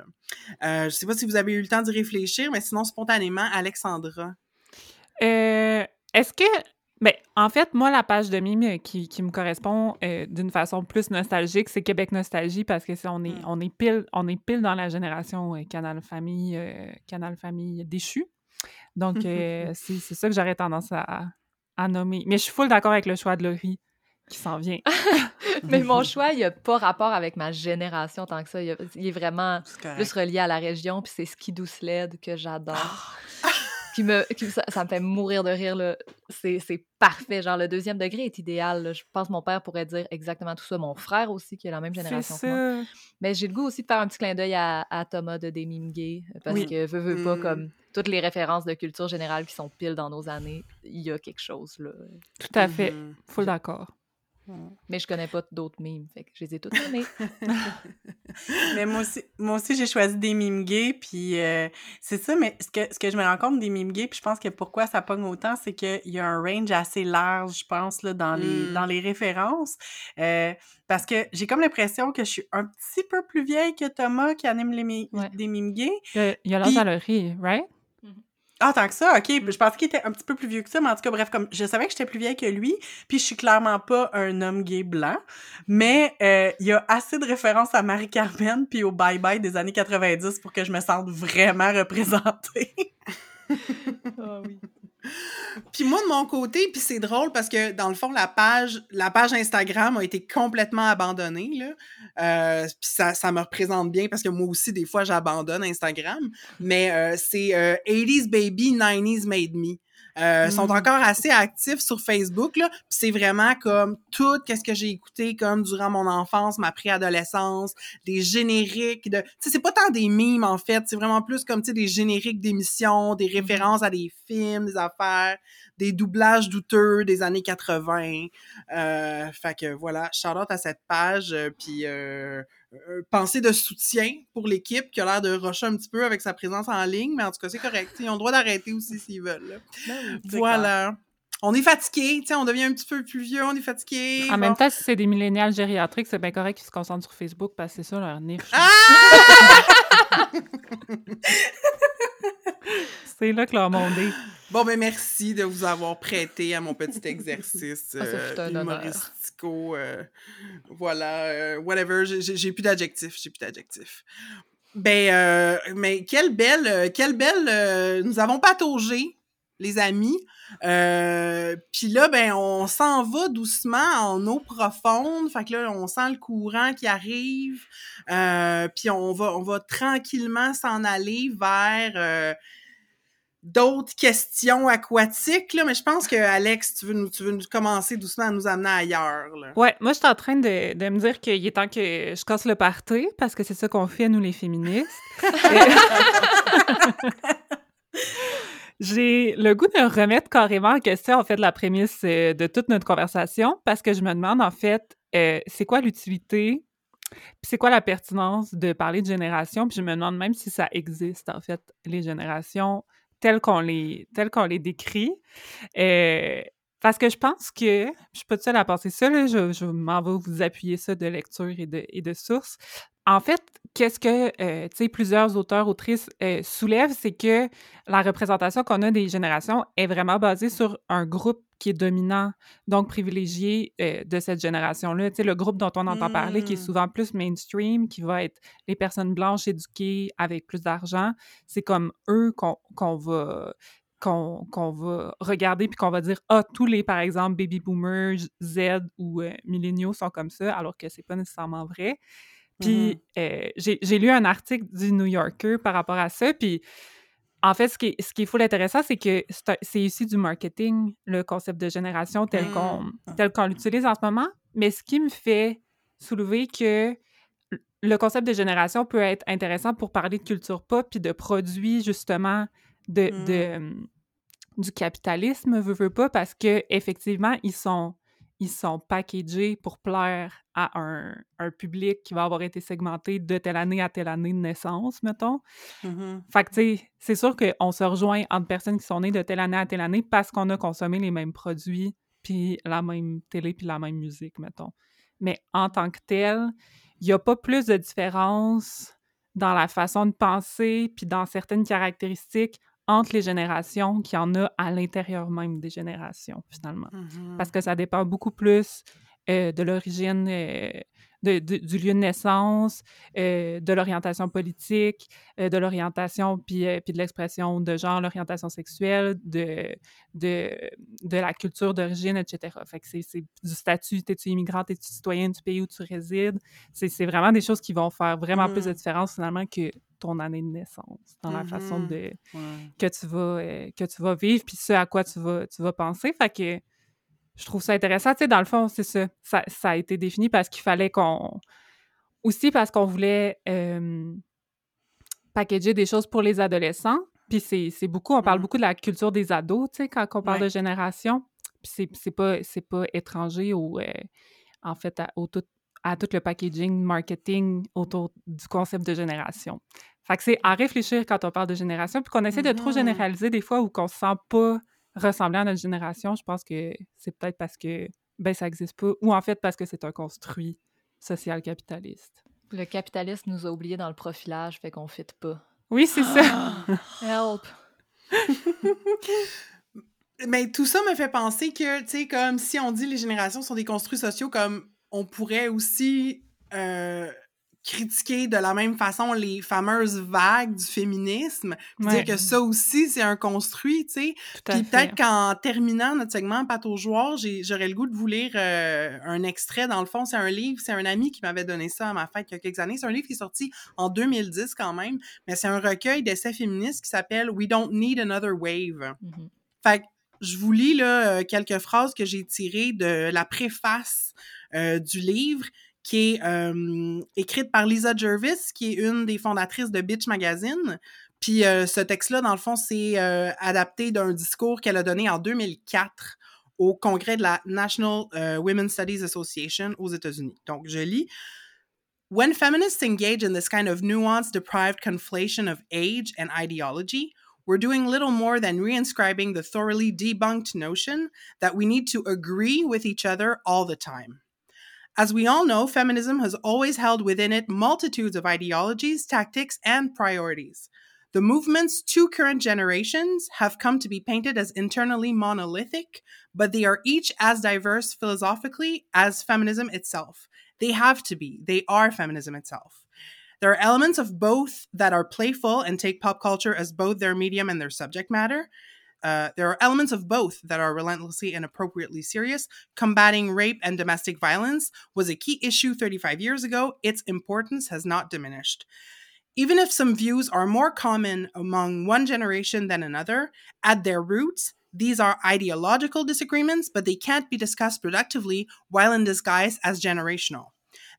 Euh, je sais pas si vous avez eu le temps d'y réfléchir, mais sinon spontanément, Alexandra. Euh, Est-ce que. Ben, en fait, moi, la page de mime qui, qui me correspond euh, d'une façon plus nostalgique, c'est Québec Nostalgie parce que c'est- on est, Mm. on est pile, on est pile dans la génération euh, Canal Famille, euh, Canal Famille déchu. Donc, euh, c'est c'est ça que j'aurais tendance à, à nommer. Mais je suis full d'accord avec le choix de Laurie qui s'en vient. Mais mon choix, il n'a pas rapport avec ma génération tant que ça. Il, a- il est vraiment plus relié à la région, puis c'est Skidoo Sled que j'adore. qui me, qui ça, ça me fait mourir de rire. là. C'est c'est parfait. Genre, le deuxième degré est idéal. là. Je pense que mon père pourrait dire exactement tout ça. Mon frère aussi, qui est la même génération que moi. Mais j'ai le goût aussi de faire un petit clin d'œil à, à Thomas de Gays, parce Oui. que, veux, veux pas, Mm. comme toutes les références de culture générale qui sont pile dans nos années, il y a quelque chose, là. Tout à fait. Mhm. Full d'accord. Mais je connais pas d'autres mimes, fait que je les ai toutes aimées. Mais moi aussi, moi aussi j'ai choisi des mimes gays, puis euh, c'est ça, mais ce que, ce que je me rends compte des mimes gays, puis je pense que pourquoi ça pogne autant, c'est qu'il y a un range assez large, je pense, là, dans, les, Mm. dans les références. Euh, parce que j'ai comme l'impression que je suis un petit peu plus vieille que Thomas qui anime les mi- Ouais. des mimes gays. Il y a- l'âge à right? Ah, tant que ça, ok. Je pensais qu'il était un petit peu plus vieux que ça, mais en tout cas, bref, comme je savais que j'étais plus vieille que lui, puis je suis clairement pas un homme gay blanc, mais euh, il y a assez de références à Marie-Carmen puis au Bye Bye des années 90 pour que je me sente vraiment représentée. Ah oui. Puis moi, de mon côté, c'est drôle parce que, dans le fond, la page, la page Instagram a été complètement abandonnée, là. Euh, ça, ça me représente bien parce que moi aussi, des fois, j'abandonne Instagram. Mais euh, c'est euh, 80s Baby, 90s Made Me. Euh, sont Mm. encore assez actifs sur Facebook, là. C'est vraiment comme tout qu'est-ce que j'ai écouté comme durant mon enfance, ma préadolescence, des génériques de... Tu sais, c'est pas tant des mimes, en fait. C'est vraiment plus comme, tu sais, des génériques d'émissions, des références à des films, des affaires, des doublages douteux des années 80. Euh, fait que voilà, shout out à cette page. euh, Puis euh, pensée de soutien pour l'équipe qui a l'air de rusher un petit peu avec sa présence en ligne, mais en tout cas, c'est correct. Ils ont le droit d'arrêter aussi s'ils veulent. là. C'est Voilà. On est fatigué, on devient un petit peu plus vieux, on est fatigué. En bon. même temps, si c'est des millénials gériatriques, c'est bien correct qu'ils se concentrent sur Facebook parce que c'est ça leur niche. Ah! c'est là que leur monde est. Bon, ben merci de vous avoir prêté à mon petit exercice Ah, euh, fut un euh, voilà, euh, whatever. J'ai- plus d'adjectifs. J'ai plus d'adjectifs. Ben, euh, mais quelle belle, quelle belle. nous avons pataugé, les amis. Puis là, ben, on s'en va doucement en eau profonde. Fait que là, on sent le courant qui arrive. Puis on va, on va tranquillement s'en aller vers. D'autres questions aquatiques, là, mais je pense que Alex, tu veux nous, tu veux nous commencer doucement à nous amener ailleurs. Là. Ouais, moi, je suis en train de, de me dire qu'il est temps que je casse le party parce que c'est ça qu'on fait, nous, les féministes. J'ai le goût de remettre carrément en question, en fait, la prémisse euh, de toute notre conversation parce que je me demande, en fait, euh, c'est quoi l'utilité c'est quoi la pertinence de parler de génération? Puis je me demande même si ça existe, en fait, les générations telles qu'on les, telles qu'on les décrit. Euh, parce que je pense que, je suis pas seule à penser ça, là, je, je m'en vais vous appuyer ça de lecture et de, et de sources. En fait, qu'est-ce que, euh, plusieurs auteurs, autrices euh, soulèvent, c'est que la représentation qu'on a des générations est vraiment basée sur un groupe qui est dominant, donc privilégié euh, de cette génération-là. Tu sais, le groupe dont on entend parler, qui est Mm. souvent plus mainstream, qui va être les personnes blanches éduquées avec plus d'argent, c'est comme eux qu'on qu'on va qu'on va regarder puis qu'on va dire ah tous les par exemple baby boomers Z ou euh, milléniaux sont comme ça alors que c'est pas nécessairement vrai. Puis Mm-hmm. j'ai lu un article du New Yorker par rapport à ça puis en fait, ce qui est, ce qui est full intéressant, c'est que c'est issu du marketing, le concept de génération tel Mm. qu'on tel qu'on l'utilise en ce moment. Mais ce qui me fait soulever que le concept de génération peut être intéressant pour parler de culture pop puis de produits, justement, de, Mm. de, hum, du capitalisme, veut, veut pas, parce que effectivement ils sont, ils sont packagés pour plaire à un, un public qui va avoir été segmenté de telle année à telle année de naissance, mettons. Mhm. Fait que, tu sais, c'est sûr qu'on se rejoint entre personnes qui sont nées de telle année à telle année parce qu'on a consommé les mêmes produits, puis la même télé, puis la même musique, mettons. Mais en tant que tel, il n'y a pas plus de différence dans la façon de penser, puis dans certaines caractéristiques entre les générations qu'il y en a à l'intérieur même des générations, finalement Mhm. parce que ça dépend beaucoup plus euh, de l'origine, euh, de- de- du lieu de naissance, euh, de l'orientation politique, euh, de l'orientation puis, euh, puis de l'expression de genre, l'orientation sexuelle, de, de, de la culture d'origine, etc. Fait que c'est c'est du statut, t'es-tu immigrant, t'es-tu citoyen du pays où tu résides? C'est c'est vraiment des choses qui vont faire vraiment plus de Mhm. différence finalement que ton année de naissance, dans la façon Mhm. de, Ouais. que tu vas euh, que tu vas vivre puis ce à quoi tu vas tu vas penser fait que je trouve ça intéressant tu sais dans le fond c'est ça. ça ça a été défini parce qu'il fallait qu'on aussi parce qu'on voulait euh, packager des choses pour les adolescents puis c'est beaucoup on parle Mhm. beaucoup de la culture des ados tu sais quand on parle Ouais. de génération puis c'est pas c'est pas étranger au euh, en fait à, au tout à tout le packaging marketing autour du concept de génération fait que c'est à réfléchir quand on parle de génération, puis qu'on essaie de trop Mhm. généraliser des fois ou qu'on se sent pas ressembler à notre génération. Je pense que c'est peut-être parce que ben ça existe pas, ou en fait parce que c'est un construit social capitaliste. Le capitalisme nous a oubliés dans le profilage, fait qu'on fit pas. Oui, c'est ça. Help! Mais tout ça me fait penser que, tu sais, comme si on dit les générations sont des construits sociaux, comme on pourrait aussi euh, critiquer de la même façon les fameuses vagues du féminisme, Ouais. dire que ça aussi, c'est un construit, tu sais. Puis peut-être qu'en terminant notre segment Pâte aux joueurs, j'ai- j'aurais le goût de vous lire euh, un extrait. Dans le fond, c'est un livre, c'est un ami qui m'avait donné ça à ma fête il y a quelques années. C'est un livre qui est sorti en 2010 quand même, mais c'est un recueil d'essais féministes qui s'appelle We Don't Need Another Wave. Mhm. Fait que je vous lis là, euh, quelques phrases que j'ai tirées de la préface euh, du livre qui est écrite par Lisa Jervis, qui est une des fondatrices de Bitch Magazine. Puis euh, ce texte-là, dans le fond, c'est euh, adapté d'un discours qu'elle a donné en 2004 au congrès de la National euh, Women's Studies Association aux États-Unis. Donc, je lis. When feminists engage in this kind of nuanced, deprived conflation of age and ideology, we're doing little more than reinscribing the thoroughly debunked notion that we need to agree with each other all the time. As we all know, feminism has always held within it multitudes of ideologies, tactics, and priorities. The movement's two current generations have come to be painted as internally monolithic, but they are each as diverse philosophically as feminism itself. They have to be. They are feminism itself. There are elements of both that are playful and take pop culture as both their medium and their subject matter. Uh, there are elements of both that are relentlessly and appropriately serious. Combating rape and domestic violence was a key issue 35 years ago. Its importance has not diminished. Even if some views are more common among one generation than another, at their roots, these are ideological disagreements, but they can't be discussed productively while in disguise as generational.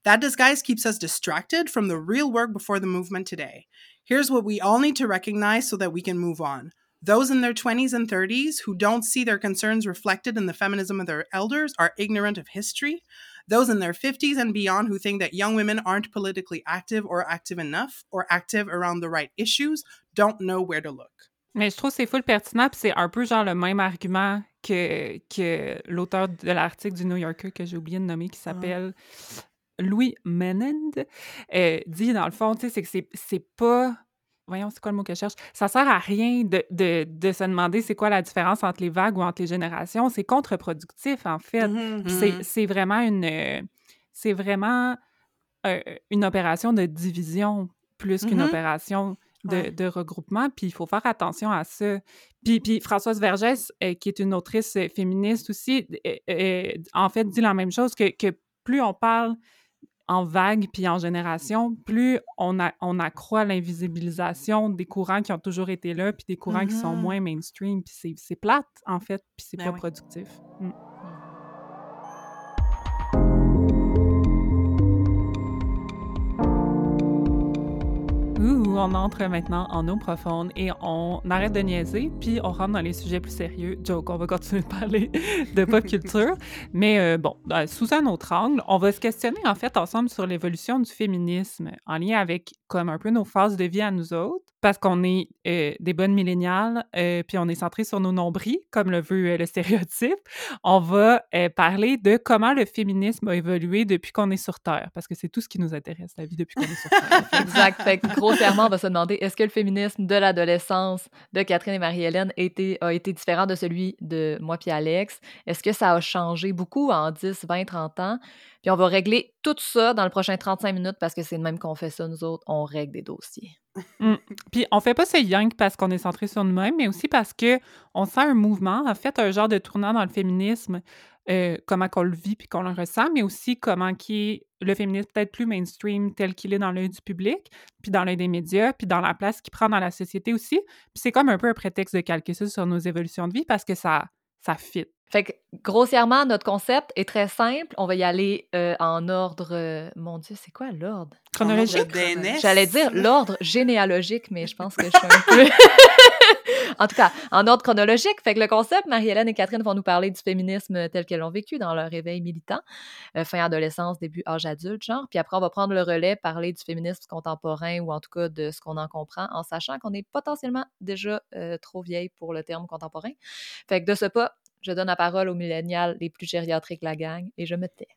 That disguise keeps us distracted from the real work before the movement today. Here's what we all need to recognize so that we can move on. Those in their 20s and 30s who don't see their concerns reflected in the feminism of their elders are ignorant of history. Those in their 50s and beyond who think that young women aren't politically active or active enough or active around the right issues don't know where to look. Mais je trouve que c'est full pertinent, puis c'est un peu genre le même argument que, que l'auteur de l'article du New Yorker que j'ai oublié de nommer, qui s'appelle Louis Menand, euh, dit dans le fond, tu sais, c'est que c'est- c'est pas. Voyons, c'est quoi le mot que je cherche? Ça sert à rien de, de, de se demander c'est quoi la différence entre les vagues ou entre les générations. C'est contre-productif, en fait. Puis c'est- vraiment une. C'est vraiment euh, une opération de division plus qu'une Mhm. opération de, Ouais. de regroupement, puis il faut faire attention à ça. Puis, puis Françoise Vergès, euh, qui est une autrice euh, féministe aussi, euh, en fait, dit la même chose, que, que plus on parle en vague puis en génération, plus on, a, on accroît l'invisibilisation des courants qui ont toujours été là, puis des courants qui sont Mhm. moins mainstream, puis c'est- c'est plate, en fait, puis c'est Ben pas oui. productif. Mm. Ouh, on entre maintenant en eau profonde et on arrête de niaiser, puis on rentre dans les sujets plus sérieux. Joke, on va continuer de parler de pop culture, mais euh, bon, euh, sous un autre angle, on va se questionner en fait ensemble sur l'évolution du féminisme en lien avec comme un peu nos phases de vie à nous autres, parce qu'on est euh, des bonnes milléniales, euh, puis on est centré sur nos nombris, comme le veut euh, le stéréotype. On va parler de comment le féminisme a évolué depuis qu'on est sur Terre, parce que c'est tout ce qui nous intéresse, la vie depuis qu'on est sur Terre. Exact. Fait grossièrement, on va se demander est-ce que le féminisme de l'adolescence de Catherine et Marie-Hélène a été, a été différent de celui de moi puis Alex? Est-ce que ça a changé beaucoup en 10, 20, 30 ans? Puis on va régler tout ça dans le prochain 35 minutes parce que c'est de même qu'on fait ça, nous autres. On règle des dossiers. Puis on fait pas ça young parce qu'on est centré sur nous-mêmes, mais aussi parce que on sent un mouvement, en fait, un genre de tournant dans le féminisme, euh, comment qu'on le vit puis qu'on le ressent, mais aussi comment qui est le féminisme peut-être plus mainstream tel qu'il est dans l'œil du public, puis dans l'œil des médias, puis dans la place qu'il prend dans la société aussi. Puis c'est comme un peu un prétexte de calquer ça sur nos évolutions de vie parce que ça, ça fit. Fait que, grossièrement, notre concept est très simple. On va y aller euh, en ordre. euh, mon Dieu, c'est quoi l'ordre? Chronologique? DNS. J'allais dire l'ordre généalogique, mais je pense que je suis un peu. en tout cas, en ordre chronologique. Fait que le concept, Marie-Hélène et Catherine vont nous parler du féminisme tel qu'elles l'ont vécu dans leur réveil militant, euh, fin adolescence, début âge adulte, genre. Puis après, on va prendre le relais, parler du féminisme contemporain ou en tout cas de ce qu'on en comprend, en sachant qu'on est potentiellement déjà euh, trop vieille pour le terme contemporain. Fait que de ce pas, je donne la parole aux millénials les plus gériatriques de la gang et je me tais.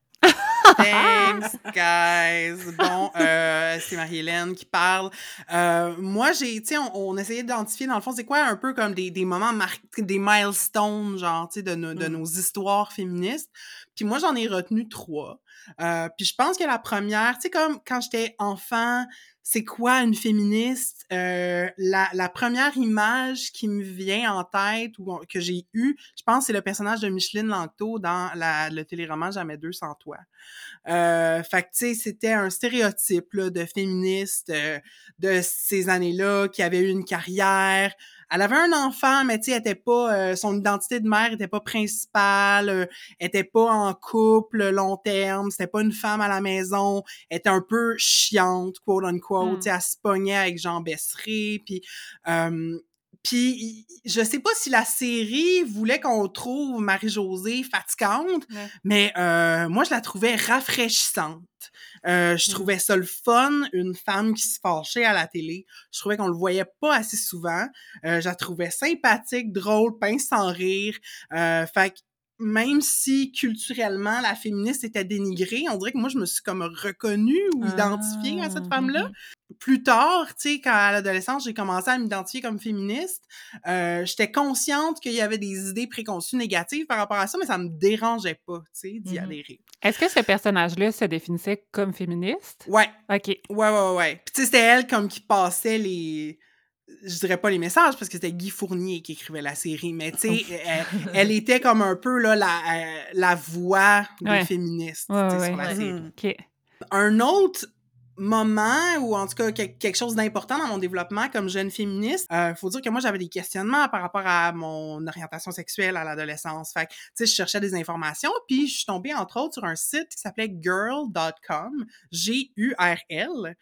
Thanks, guys. Bon, euh, c'est Marie-Hélène qui parle. Euh, moi, j'ai, tu sais, on, on essayait d'identifier, dans le fond, c'est quoi un peu comme des, des moments marqués, des milestones, genre, tu sais, de, nos- de Mm. nos histoires féministes. Puis moi, j'en ai retenu trois. Euh, puis je pense que la première, tu sais, comme quand j'étais enfant, c'est quoi une féministe? Euh, la, la première image qui me vient en tête ou que j'ai eue, je pense, c'est le personnage de Micheline Langto dans la, le téléroman Jamais deux sans toi. Euh, fait tu sais, c'était un stéréotype là, de féministe euh, de ces années-là qui avait eu une carrière. Elle avait un enfant, mais tu sais, elle était pas, euh, son identité de mère était pas principale, euh, elle était pas en couple long terme, c'était pas une femme à la maison, elle était un peu chiante, quote unquote, Mm. tu sais, elle se pognait avec Jean Besseré, puis euh, puis je sais pas si la série voulait qu'on trouve Marie-Josée fatigante, Ouais. mais euh, moi je la trouvais rafraîchissante. Euh, je trouvais ça le fun, une femme qui se fâchait à la télé. Je trouvais qu'on le voyait pas assez souvent. Euh, je la trouvais sympathique, drôle, pince sans rire. Euh, fait même si culturellement la féministe était dénigrée, on dirait que moi je me suis comme reconnue ou identifiée à cette Ah, femme-là. Plus tard, tu sais, quand à l'adolescence, j'ai commencé à m'identifier comme féministe, euh, j'étais consciente qu'il y avait des idées préconçues négatives par rapport à ça, mais ça me dérangeait pas, tu sais, d'y Mhm. adhérer. Est-ce que ce personnage-là se définissait comme féministe? Ouais, OK. ouais, ouais, ouais. Puis tu sais, c'était elle comme qui passait les... Je dirais pas les messages, parce que c'était Guy Fournier qui écrivait la série, mais tu sais, elle, elle était comme un peu là, la, euh, la voix des Ouais. féministes Ouais, tu sais, ouais, sur la ouais. série. OK. un autre moment ou en tout cas que- quelque chose d'important dans mon développement comme jeune féministe, euh, faut dire que moi j'avais des questionnements par rapport à mon orientation sexuelle à l'adolescence. Fait que tu sais je cherchais des informations puis je suis tombée entre autres sur un site qui s'appelait girl.com, G U R L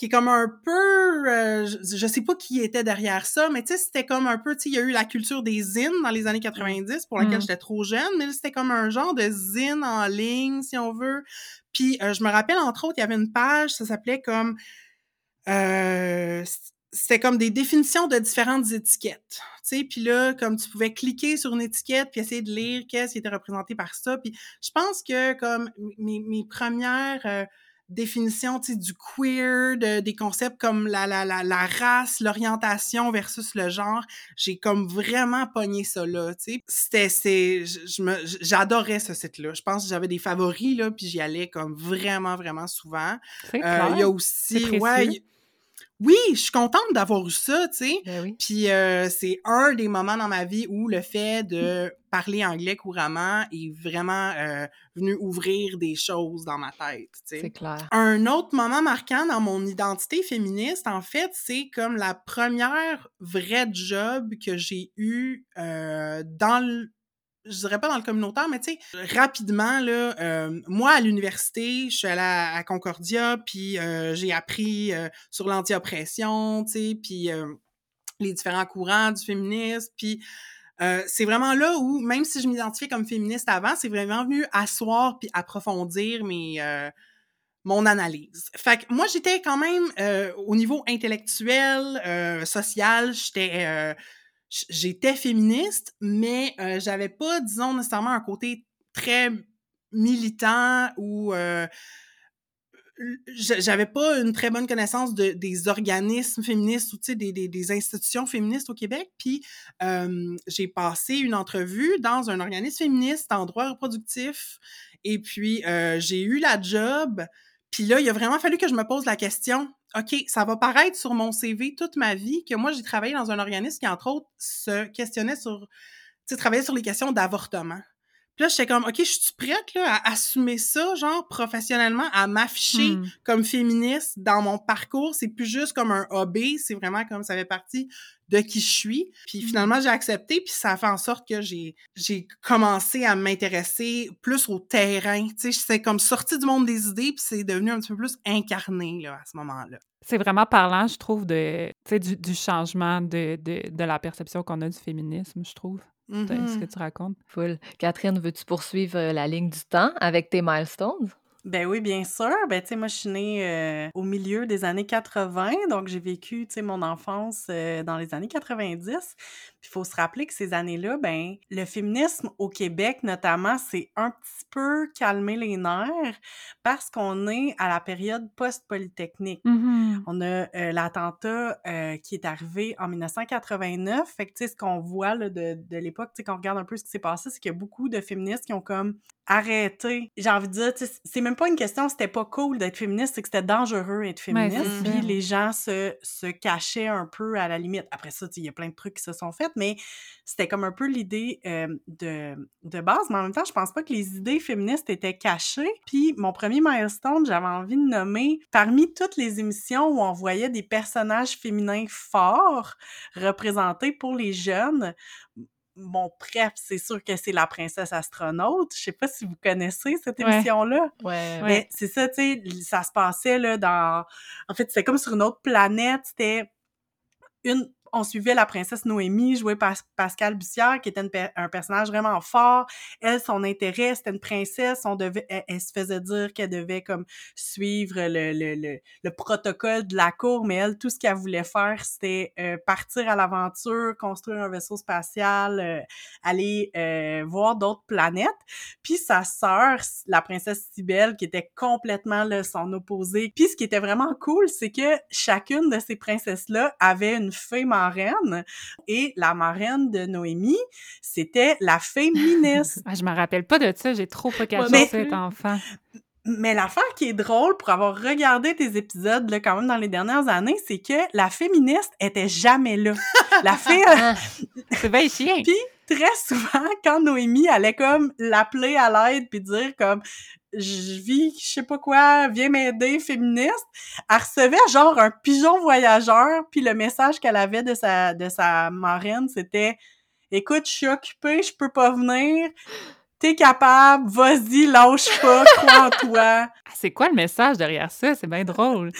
qui est comme un peu euh, je, je sais pas qui était derrière ça mais tu sais c'était comme un peu tu sais il y a eu la culture des zines dans les années 90 pour laquelle Mm. j'étais trop jeune mais c'était comme un genre de zine en ligne si on veut puis euh, je me rappelle, entre autres, il y avait une page, ça s'appelait comme... euh, c'était comme des définitions de différentes étiquettes. Tu sais, puis là, comme tu pouvais cliquer sur une étiquette puis essayer de lire qu'est-ce qui était représenté par ça. Puis je pense que comme mes, mes premières sais, du queer, de, des concepts comme la, la, la, la race, l'orientation versus le genre, j'ai comme vraiment pogné ça là, tu sais. C'était, c'est, je, je me, j'adorais ce site-là. Je pense que j'avais des favoris, là, puis j'y allais comme vraiment, vraiment souvent. Euh, il y a aussi, ouais, oui, je suis contente d'avoir eu ça, tu sais. Ben oui. Puis euh, c'est un des moments dans ma vie où le fait de parler anglais couramment est vraiment euh, venu ouvrir des choses dans ma tête, tu sais. C'est clair. Un autre moment marquant dans mon identité féministe, en fait, c'est comme la première vraie job que j'ai eue euh, dans le je dirais pas dans le communautaire, mais tu sais, rapidement, là, euh, moi, à l'université, je suis allée à, Concordia, puis euh, j'ai appris euh, sur l'anti-oppression, tu sais, puis euh, les différents courants du féminisme, puis euh, c'est vraiment là où, même si je m'identifiais comme féministe avant, c'est vraiment venu asseoir puis approfondir mes... euh, mon analyse. Fait que moi, j'étais quand même euh, au niveau intellectuel, euh, social, j'étais euh, j'étais féministe, mais euh, j'avais pas, disons, nécessairement un côté très militant ou euh, j'avais pas une très bonne connaissance de, des organismes féministes ou des, des, des institutions féministes au Québec. Puis euh, j'ai passé une entrevue dans un organisme féministe en droit reproductif. Et puis euh, j'ai eu la job. Puis là, il a vraiment fallu que je me pose la question. OK, ça va paraître sur mon CV toute ma vie que moi, j'ai travaillé dans un organisme qui, entre autres, se questionnait sur, tu sais, travaillait sur les questions d'avortement. Puis là, j'étais comme, OK, je suis prête là, à assumer ça, genre, professionnellement, à m'afficher Hmm. comme féministe dans mon parcours. C'est plus juste comme un hobby, c'est vraiment comme ça fait partie de qui je suis. Puis finalement, j'ai accepté, puis ça a fait en sorte que j'ai j'ai commencé à m'intéresser plus au terrain. Tu sais, c'est comme sorti du monde des idées, puis c'est devenu un petit peu plus incarné là, à ce moment-là. C'est vraiment parlant, je trouve, de, tu sais, du, du changement de, de, de la perception qu'on a du féminisme, je trouve, de ce que tu racontes. Full. Catherine, veux-tu poursuivre euh, la ligne du temps avec tes milestones? Ben oui, bien sûr. Ben, tu sais, moi, je suis née euh, au milieu des années 80, donc j'ai vécu, tu sais, mon enfance euh, dans les années 90. Puis il faut se rappeler que ces années-là, ben, le féminisme au Québec, notamment, c'est un petit peu calmé les nerfs parce qu'on est à la période post-polytechnique. Mhm. On a euh, l'attentat qui est arrivé en 1989. Fait que, tu sais, ce qu'on voit là, de, de l'époque, tu sais, quand on regarde un peu ce qui s'est passé, c'est qu'il y a beaucoup de féministes qui ont comme arrêté. J'ai envie de dire, c'est même pas une question, c'était pas cool d'être féministe, c'est que c'était dangereux d'être féministe. Puis les gens se, se cachaient un peu à la limite. Après ça, il y a plein de trucs qui se sont faits, mais c'était comme un peu l'idée euh, de, de base. Mais en même temps, je pense pas que les idées féministes étaient cachées. Puis mon premier milestone, j'avais envie de nommer, parmi toutes les émissions où on voyait des personnages féminins forts représentés pour les jeunes, mon bref, c'est sûr que c'est la princesse astronaute. Je sais pas si vous connaissez cette émission-là. Ouais. Ouais. Mais c'est ça, tu sais, ça se passait là dans... En fait, c'était comme sur une autre planète. C'était une... On suivait la princesse Noémie, jouée par Pascal Bussière, qui était un personnage vraiment fort. Elle, son intérêt, c'était une princesse. On devait, elle, se faisait dire qu'elle devait comme suivre le, le, le, le protocole de la cour, mais elle, tout ce qu'elle voulait faire, c'était euh, partir à l'aventure, construire un vaisseau spatial, euh, aller euh, voir d'autres planètes. Puis sa sœur, la princesse Cybèle, qui était complètement là, son opposé. Puis ce qui était vraiment cool, c'est que chacune de ces princesses-là avait une fée marraine. Et la marraine de Noémie, c'était la fée Minès. Ah, je me rappelle pas de ça, j'ai trop pas caché cet enfant. Mais l'affaire qui est drôle pour avoir regardé tes épisodes là, quand même dans les dernières années, c'est que la féministe était jamais là. La fée, euh, C'est bien chien. Puis très souvent, quand Noémie allait comme l'appeler à l'aide puis dire comme je vis je sais pas quoi, viens m'aider féministe, elle recevait genre un pigeon voyageur puis le message qu'elle avait de sa de marraine c'était écoute, je suis occupée, je peux pas venir. T'es capable, vas-y, lâche pas, crois en toi. Ah, C'est quoi le message derrière ça? C'est bien drôle.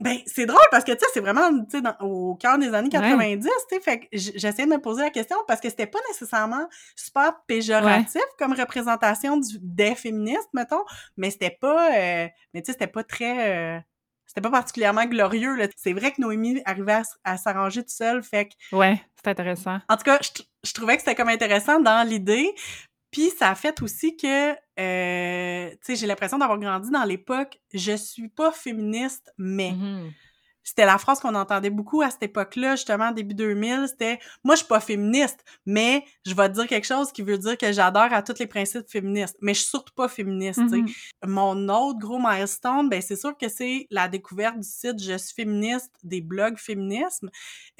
Ben, c'est drôle parce que, tu sais, c'est vraiment, tu sais, dans- au cœur des années 90, tu sais, fait que j'essayais de me poser la question parce que c'était pas nécessairement super péjoratif comme représentation du, des féministes, mettons, mais c'était pas, euh, mais tu sais, c'était pas très, euh, c'était pas particulièrement glorieux, là. C'est vrai que Noémie arrivait à, à s'arranger toute seule, fait que, Ouais, c'est intéressant. en tout cas, je, je trouvais que c'était comme intéressant dans l'idée. Puis ça a fait aussi que, euh, tu sais, j'ai l'impression d'avoir grandi dans l'époque, je suis pas féministe, mais mhm. C'était la phrase qu'on entendait beaucoup à cette époque-là, justement, début 2000, c'était « Moi, je suis pas féministe, mais je vais te dire quelque chose qui veut dire que j'adore à tous les principes féministes, mais je suis surtout pas féministe, sais. Mhm. Mon autre gros milestone, ben c'est sûr que c'est la découverte du site Je suis féministe, des blogs féminisme,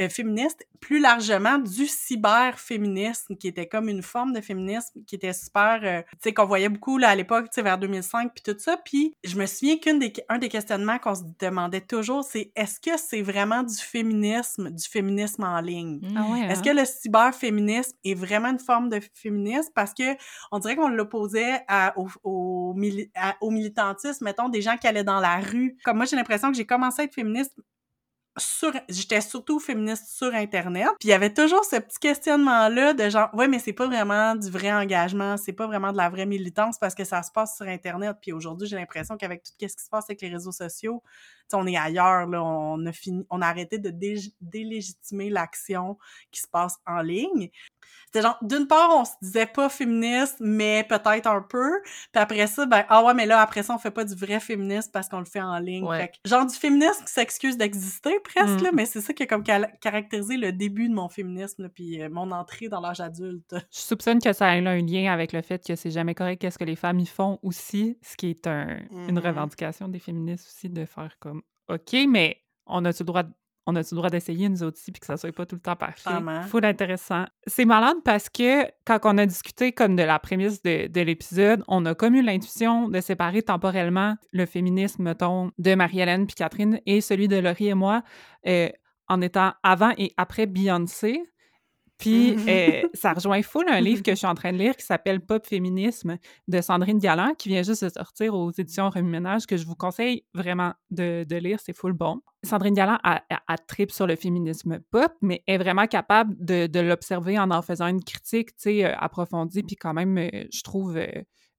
euh, féministes, plus largement du cyberféminisme, qui était comme une forme de féminisme qui était super, euh, tu sais, qu'on voyait beaucoup là, à l'époque, tu sais, vers 2005, puis tout ça. Puis je me souviens qu'un des, un des questionnements qu'on se demandait toujours, c'est est-ce que c'est vraiment du féminisme, du féminisme en ligne? Ah ouais, Est-ce hein? que le cyberféminisme est vraiment une forme de féminisme? Parce que on dirait qu'on l'opposait à- au, au, mili- à- au militantisme, mettons, des gens qui allaient dans la rue. Comme moi, j'ai l'impression que j'ai commencé à être féministe sur j'étais surtout féministe sur internet puis il y avait toujours ce petit questionnement là de genre ouais mais c'est pas vraiment du vrai engagement c'est pas vraiment de la vraie militance parce que ça se passe sur internet puis aujourd'hui j'ai l'impression qu'avec tout ce qui se passe avec les réseaux sociaux on est ailleurs là on a fini on a arrêté de dé- délégitimer l'action qui se passe en ligne c'était genre, d'une part, on se disait pas féministe, mais peut-être un peu. Puis après ça, ben, ah ouais, mais là, après ça, on fait pas du vrai féminisme parce qu'on le fait en ligne. Ouais. Fait que, genre du féminisme qui s'excuse d'exister presque, Mm. là, mais c'est ça qui a comme caractérisé le début de mon féminisme, là, puis euh, mon entrée dans l'âge adulte. Je soupçonne que ça ait un lien avec le fait que c'est jamais correct qu'est-ce que les femmes y font aussi, ce qui est un, une Mhm. revendication des féministes aussi de faire comme OK, mais on a-tu le droit de- on a-tu le droit d'essayer nous autres aussi puis que ça soit pas tout le temps parfait? Full intéressant. C'est malade parce que quand on a discuté comme de la prémisse de, de l'épisode, on a comme eu l'intuition de séparer temporellement le féminisme, mettons, de Marie-Hélène puis Catherine et celui de Laurie et moi euh, en étant avant et après Beyoncé. Puis Mhm. euh, ça rejoint full un livre que je suis en train de lire qui s'appelle Pop Féminisme de Sandrine Galland qui vient juste de sortir aux éditions Remue Ménage que je vous conseille vraiment de, de lire, c'est full bon. Sandrine Galland a, a, a trip sur le féminisme pop, mais est vraiment capable de, de l'observer en en faisant une critique, tu sais, euh, approfondie, puis quand même, euh, je trouve,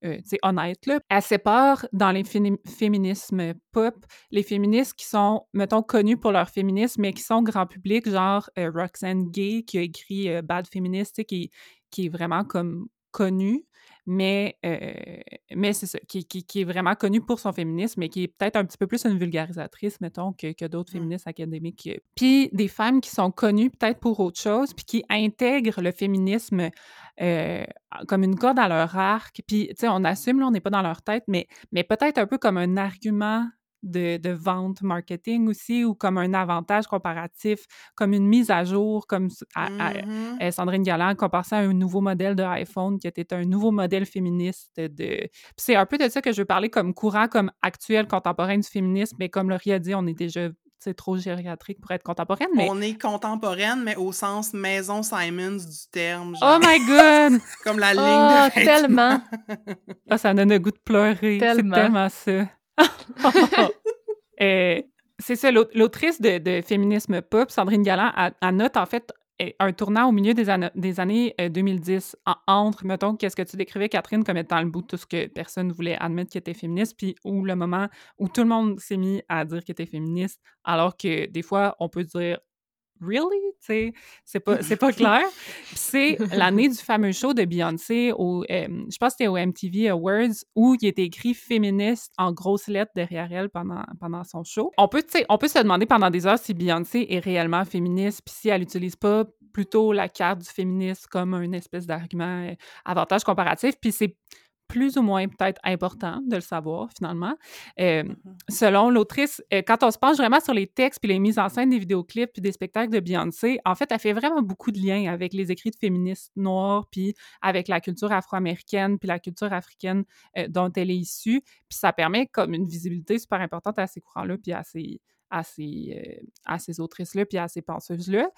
euh, honnête, là. Elle sépare dans les féminismes pop les féministes qui sont, mettons, connus pour leur féminisme, mais qui sont grand public, genre euh, Roxane Gay, qui a écrit euh, Bad Feminist, qui, qui est vraiment comme connu, mais, euh, mais c'est ça, qui, qui, qui est vraiment connu pour son féminisme, mais qui est peut-être un petit peu plus une vulgarisatrice, mettons, que, que d'autres Mm. féministes académiques. Puis des femmes qui sont connues peut-être pour autre chose, puis qui intègrent le féminisme euh, comme une corde à leur arc. Puis, tu sais, on assume, là, on n'est pas dans leur tête, mais, mais peut-être un peu comme un argument de, de vente marketing aussi, ou comme un avantage comparatif, comme une mise à jour, comme s- à- à- Mhm. euh, Sandrine Galland comparait à un nouveau modèle de iPhone qui était un nouveau modèle féministe de... C'est un peu de ça que je veux parler comme courant, comme actuel, contemporain du féminisme, mais comme Laurie a dit, on est déjà c'est trop gériatrique pour être contemporaine, mais... On est contemporaine, mais au sens maison Simons du terme. Oh my God! Comme la ligne Ah, de tellement! Ah, ça donne le goût de pleurer. C'est Tellement. tellement ça. Euh, c'est ça, l'aut- l'autrice de, féminisme pop, Sandrine Galland, elle note en fait euh, un tournant au milieu des, années euh, 2010, en- entre, mettons, qu'est-ce que tu décrivais, Catherine, comme étant le bout de tout ce que personne ne voulait admettre qui était féministe, puis où le moment où tout le monde s'est mis à dire qu'il était féministe, alors que des fois, on peut dire Really? C'est pas, pas clair. C'est l'année du fameux show de Beyoncé, au, euh, je pense que c'était au MTV Awards, où il était écrit féministe en grosses lettres derrière elle pendant, pendant son show. On peut, on peut se demander pendant des heures si Beyoncé est réellement féministe, puis si elle n'utilise pas plutôt la carte du féministe comme une espèce d'argument euh, avantage comparatif. Puis c'est plus ou moins peut-être important de le savoir finalement. Euh, Mhm. selon l'autrice, euh, quand on se penche vraiment sur les textes puis les mises en scène des vidéoclips puis des spectacles de Beyoncé, en fait, elle fait vraiment beaucoup de liens avec les écrits de féministes noirs puis avec la culture afro-américaine puis la culture africaine euh, dont elle est issue. Puis ça permet comme une visibilité super importante à ces courants-là puis à ces à ces, euh, à ces autrices-là puis à ces penseuses-là.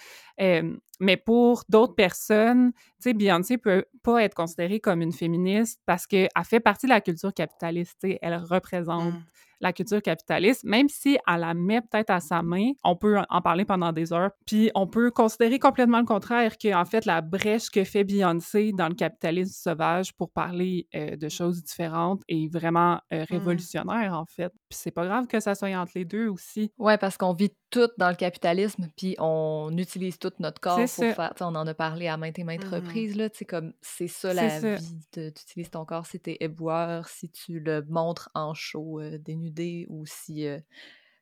Euh, mais pour d'autres personnes, tu sais, Beyoncé peut pas être considérée comme une féministe parce qu'elle fait partie de la culture capitaliste, elle représente Mm. la culture capitaliste, même si elle la met peut-être à sa main, on peut en parler pendant des heures, puis on peut considérer complètement le contraire, que en fait, la brèche que fait Beyoncé dans le capitalisme sauvage pour parler euh, de choses différentes est vraiment euh, révolutionnaire, en fait. Puis c'est pas grave que ça soit entre les deux aussi. Ouais, parce qu'on vit tout dans le capitalisme, puis on utilise tout notre corps pour ça. faire. On en a parlé à maintes et maintes Mhm. reprises, là. Comme c'est ça la ça. vie. Tu utilises ton corps si t'es éboueur, si tu le montres en show euh, dénudé ou si. euh,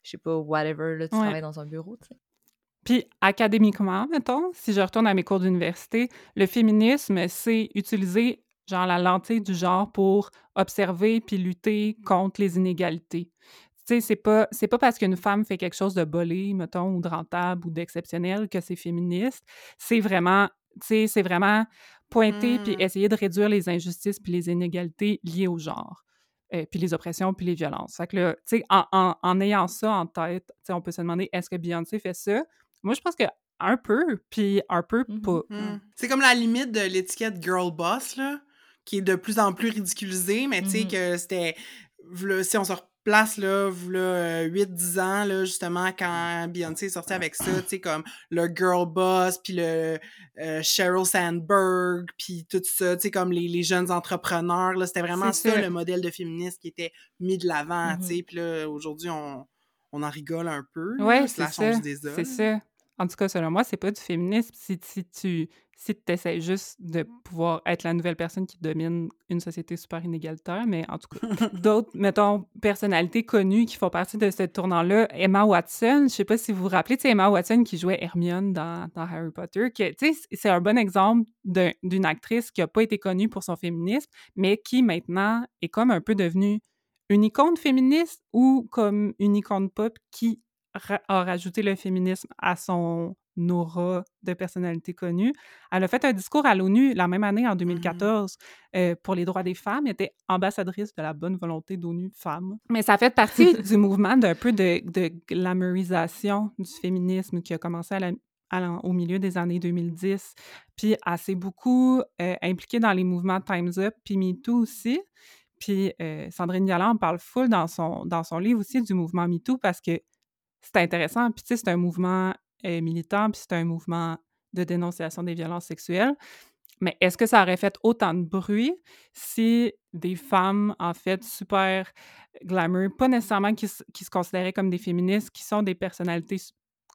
je sais pas, whatever, là, tu Ouais. travailles dans un bureau. Puis académiquement, mettons, si je retourne à mes cours d'université, le féminisme, c'est utiliser genre la lentille du genre pour observer puis lutter contre les inégalités. Sais, c'est pas, c'est pas parce qu'une femme fait quelque chose de bolé, mettons, ou de rentable ou d'exceptionnel que c'est féministe. C'est vraiment, tu sais, c'est vraiment pointer puis Mm. essayer de réduire les injustices puis les inégalités liées au genre. euh, puis les oppressions, puis les violences. Fait que là, tu sais, en, en- en ayant ça en tête, tu sais, on peut se demander, est-ce que Beyoncé fait ça? Moi, je pense que un peu, puis un peu Mhm. pas. Mm. C'est comme la limite de l'étiquette girl boss, là, qui est de plus en plus ridiculisée, mais tu sais que c'était. Si on se replace, là, v'là 8-10 ans, là, justement, quand Beyoncé est sortie avec ça, tu sais, comme le girl boss, puis le euh, Sheryl Sandberg, puis tout ça, tu sais, comme les, les jeunes entrepreneurs, là, c'était vraiment ça, le modèle de féministe qui était mis de l'avant, Mhm. tu sais, puis là, aujourd'hui, on, on en rigole un peu, là, Ouais, c'est ça. C'est ça. En tout cas, selon moi, c'est pas du féminisme si, si tu si essaies juste de pouvoir être la nouvelle personne qui domine une société super inégalitaire, mais en tout cas, d'autres, mettons, personnalités connues qui font partie de ce tournant-là, Emma Watson, je sais pas si vous vous rappelez, tu sais, Emma Watson qui jouait Hermione dans, dans Harry Potter, que, tu sais, c'est un bon exemple d'un- d'une actrice qui a pas été connue pour son féminisme, mais qui maintenant est comme un peu devenue une icône féministe ou comme une icône pop qui ra- a rajouté le féminisme à son aura de personnalité connue. Elle a fait un discours à l'ONU la même année, en 2014, euh, pour les droits des femmes. Elle était ambassadrice de la bonne volonté d'ONU Femmes. Mais ça fait partie du mouvement d'un peu de, de glamourisation du féminisme qui a commencé à la- au milieu des années 2010. Puis elle s'est beaucoup euh, impliquée dans les mouvements Time's Up, puis MeToo aussi. Puis euh, Sandrine Galland parle full dans son, dans son livre aussi du mouvement MeToo parce que c'est intéressant. Puis tu sais, c'est un mouvement euh, militant, puis c'est un mouvement de dénonciation des violences sexuelles. Mais est-ce que ça aurait fait autant de bruit si des femmes, en fait, super glamour, pas nécessairement qui, qui se considéraient comme des féministes, qui sont des personnalités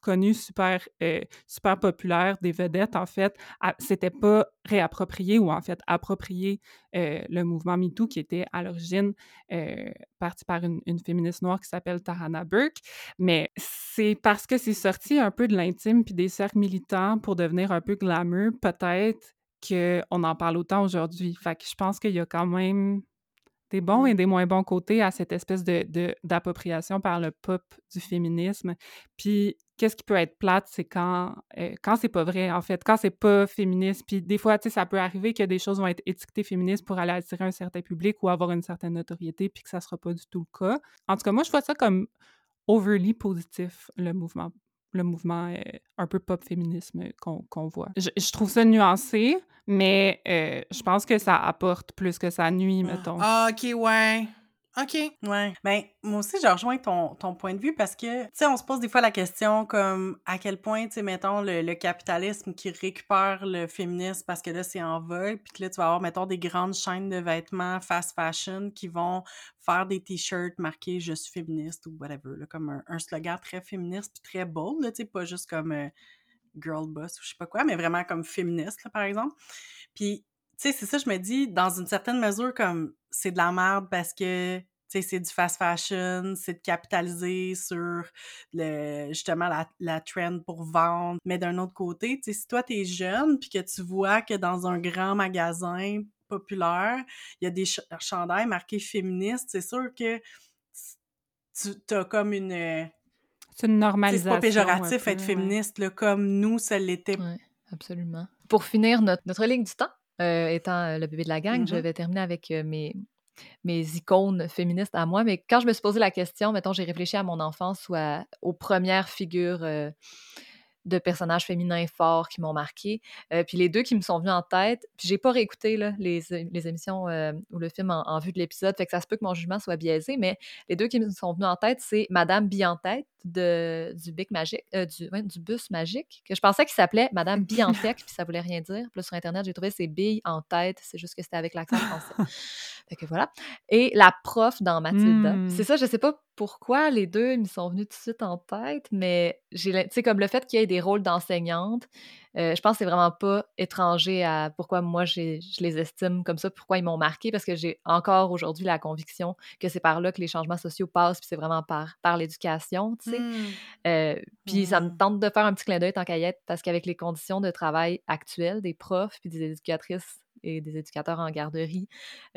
connues, super, euh, super populaires, des vedettes, en fait, s'étaient pas réapproprié ou, en fait, approprié euh, le mouvement MeToo qui était à l'origine euh, parti par une, une féministe noire qui s'appelle Tarana Burke. Mais c'est parce que c'est sorti un peu de l'intime puis des cercles militants pour devenir un peu glamour, peut-être qu'on en parle autant aujourd'hui. Fait que je pense qu'il y a quand même des bons et des moins bons côtés à cette espèce de, d'appropriation par le pop du féminisme. Puis qu'est-ce qui peut être plate, c'est quand, euh, quand c'est pas vrai, en fait, quand c'est pas féministe. Puis des fois, tu sais, ça peut arriver que des choses vont être étiquetées féministes pour aller attirer un certain public ou avoir une certaine notoriété, puis que ça sera pas du tout le cas. En tout cas, moi, je vois ça comme overly positif, le mouvement le mouvement euh, un peu pop féminisme qu'on qu'on voit. Je, je trouve ça nuancé, mais euh, je pense que ça apporte plus que ça nuit, mettons. Ah, ok, ouais. OK. Ouais. Ben, moi aussi, je rejoins ton, ton point de vue parce que, tu sais, on se pose des fois la question comme à quel point, tu sais, mettons, le, le capitalisme qui récupère le féminisme parce que là, c'est en vogue, puis que là, tu vas avoir, mettons, des grandes chaînes de vêtements fast fashion qui vont faire des t-shirts marqués « Je suis féministe » ou whatever, là, comme un, un slogan très féministe puis très bold, tu sais, pas juste comme euh, girl boss ou je sais pas quoi, mais vraiment comme féministe, là, par exemple. Puis, tu sais, c'est ça, je me dis, dans une certaine mesure, comme, c'est de la merde parce que, tu sais, c'est du fast fashion, c'est de capitaliser sur, le, justement, la, la trend pour vendre. Mais d'un autre côté, tu sais, si toi, t'es jeune, puis que tu vois que dans un grand magasin populaire, il y a des ch chandails marqués féministes, c'est sûr que tu as comme une... C'est une normalisation. C'est pas péjoratif peu, être féministe, là, comme nous, ça l'était. Oui, absolument. Pour finir notre, notre ligne du temps, euh, étant euh, le bébé de la gang, Mhm. je vais terminer avec euh, mes, mes icônes féministes à moi. Mais quand je me suis posé la question, mettons, j'ai réfléchi à mon enfance ou à- aux premières figures euh, de personnages féminins forts qui m'ont marqué. Euh, puis les deux qui me sont venus en tête, puis j'ai pas réécouté là, les, les émissions euh, ou le film en, en vue de l'épisode, fait que ça se peut que mon jugement soit biaisé, mais les deux qui me sont venus en tête, c'est Madame Bille en tête de, du Bic Magique, euh, du, ouais, du bus magique, que je pensais qu'il s'appelait Madame Biantec, puis ça voulait rien dire. Puis là, sur Internet, j'ai trouvé ses billes en tête, c'est juste que c'était avec l'accent français. fait que voilà. Et la prof dans Mathilda. Mm. C'est ça, je sais pas pourquoi les deux me sont venus tout de suite en tête, mais j'ai, tu sais, comme le fait qu'il y ait des rôles d'enseignante, euh, je pense que c'est vraiment pas étranger à pourquoi moi je les estime comme ça, pourquoi ils m'ont marqué, parce que j'ai encore aujourd'hui la conviction que c'est par là que les changements sociaux passent, puis c'est vraiment par, par l'éducation, tu sais. Hmm. Euh, puis ça me Mhm. tente de faire un petit clin d'œil tant qu'à parce qu'avec les conditions de travail actuelles des profs puis des éducatrices et des éducateurs en garderie,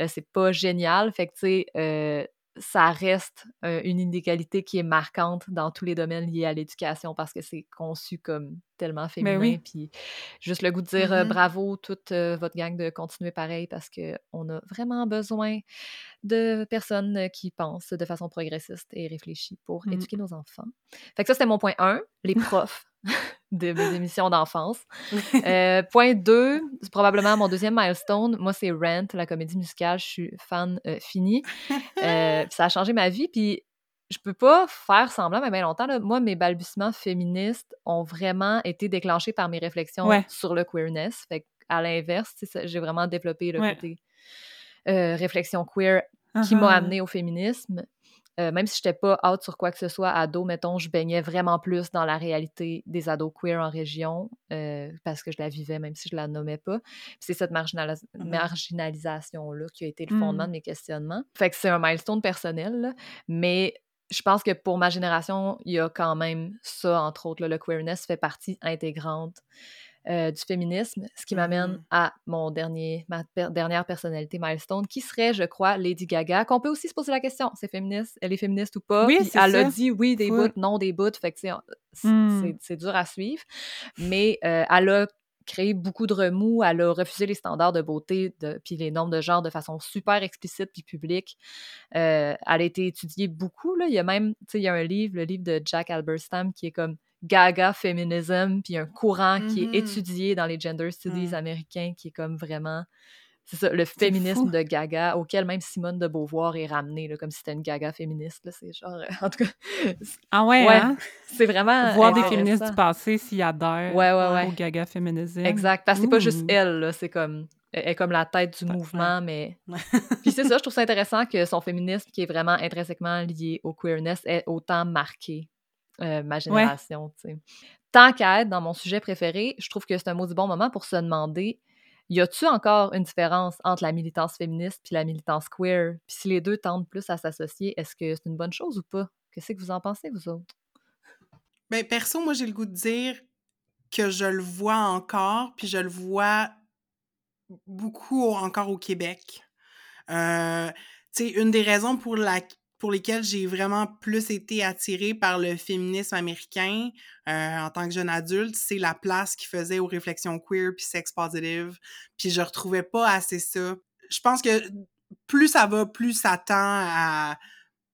euh, c'est pas génial. Fait que, tu sais, euh, ça reste euh, une inégalité qui est marquante dans tous les domaines liés à l'éducation parce que c'est conçu comme tellement féminin. oui. Puis juste le goût de dire euh, Mhm. bravo toute euh, votre gang de continuer pareil parce qu'on a vraiment besoin de personnes qui pensent de façon progressiste et réfléchie pour Mm. éduquer nos enfants. Fait que ça, c'était mon point 1, les profs de mes émissions d'enfance. Euh, point 2, c'est probablement mon deuxième milestone. Moi, c'est Rent, la comédie musicale. Je suis fan euh, finie. Euh, ça a changé ma vie. Puis je peux pas faire semblant, mais bien longtemps, là, moi, mes balbutiements féministes ont vraiment été déclenchés par mes réflexions Ouais. sur le queerness. Fait à l'inverse, j'ai vraiment développé le Ouais. côté euh, réflexion queer qui m'a Ah-ah. amené au féminisme. Euh, même si je n'étais pas out sur quoi que ce soit, ado, mettons, je baignais vraiment plus dans la réalité des ados queer en région euh, parce que je la vivais, même si je la nommais pas. C'est cette marginalis- Mhm. marginalisation-là qui a été le fondement de mes questionnements. Fait que c'est un milestone personnel, là, mais je pense que pour ma génération, il y a quand même ça, entre autres. là, le queerness fait partie intégrante euh, du féminisme, ce qui m'amène Mhm. à mon dernier, ma per- dernière personnalité milestone, qui serait, je crois, Lady Gaga, qu'on peut aussi se poser la question, c'est féministe, elle est féministe ou pas? Oui, Puis elle a dit oui des bouts, non des bouts, fait que Mm. c'est dur à suivre, mais euh, elle a créé beaucoup de remous, elle a refusé les standards de beauté de, puis les normes de genre de façon super explicite puis publique. Euh, elle a été étudiée beaucoup, là. il y a même, tu sais, il y a un livre, le livre de Jack Alberstam qui est comme Gaga Feminism, puis un courant qui est étudié dans les gender studies Mm. américains, qui est comme vraiment, c'est ça, le féminisme fou. de Gaga, auquel même Simone de Beauvoir est ramenée, là, comme si c'était une Gaga féministe, c'est genre, en tout cas, Ah ouais, Ouais, hein? c'est vraiment Voir des féministes du passé s'ils adhèrent Ouais, ouais, au gaga féminisme. Exact, parce que c'est pas juste elle, c'est comme, elle est comme la tête du mouvement, mais... Puis c'est ça, je trouve ça intéressant que son féminisme, qui est vraiment intrinsèquement lié au queerness, ait autant marqué euh, ma génération, tu sais. Tant qu'à être dans mon sujet préféré, je trouve que c'est un maudit bon moment pour se demander y a-tu encore une différence entre la militance féministe puis la militance queer? Puis si les deux tendent plus à s'associer, est-ce que c'est une bonne chose ou pas? Qu'est-ce que vous en pensez, vous autres? Ben, perso, moi, j'ai le goût de dire que je le vois encore, puis je le vois beaucoup au- encore au Québec. Euh, tu sais, une des raisons pour, la, pour lesquelles j'ai vraiment plus été attirée par le féminisme américain euh, en tant que jeune adulte, c'est la place qu'il faisait aux réflexions queer puis sex positive. Puis je retrouvais pas assez ça. Je pense que plus ça va, plus ça tend à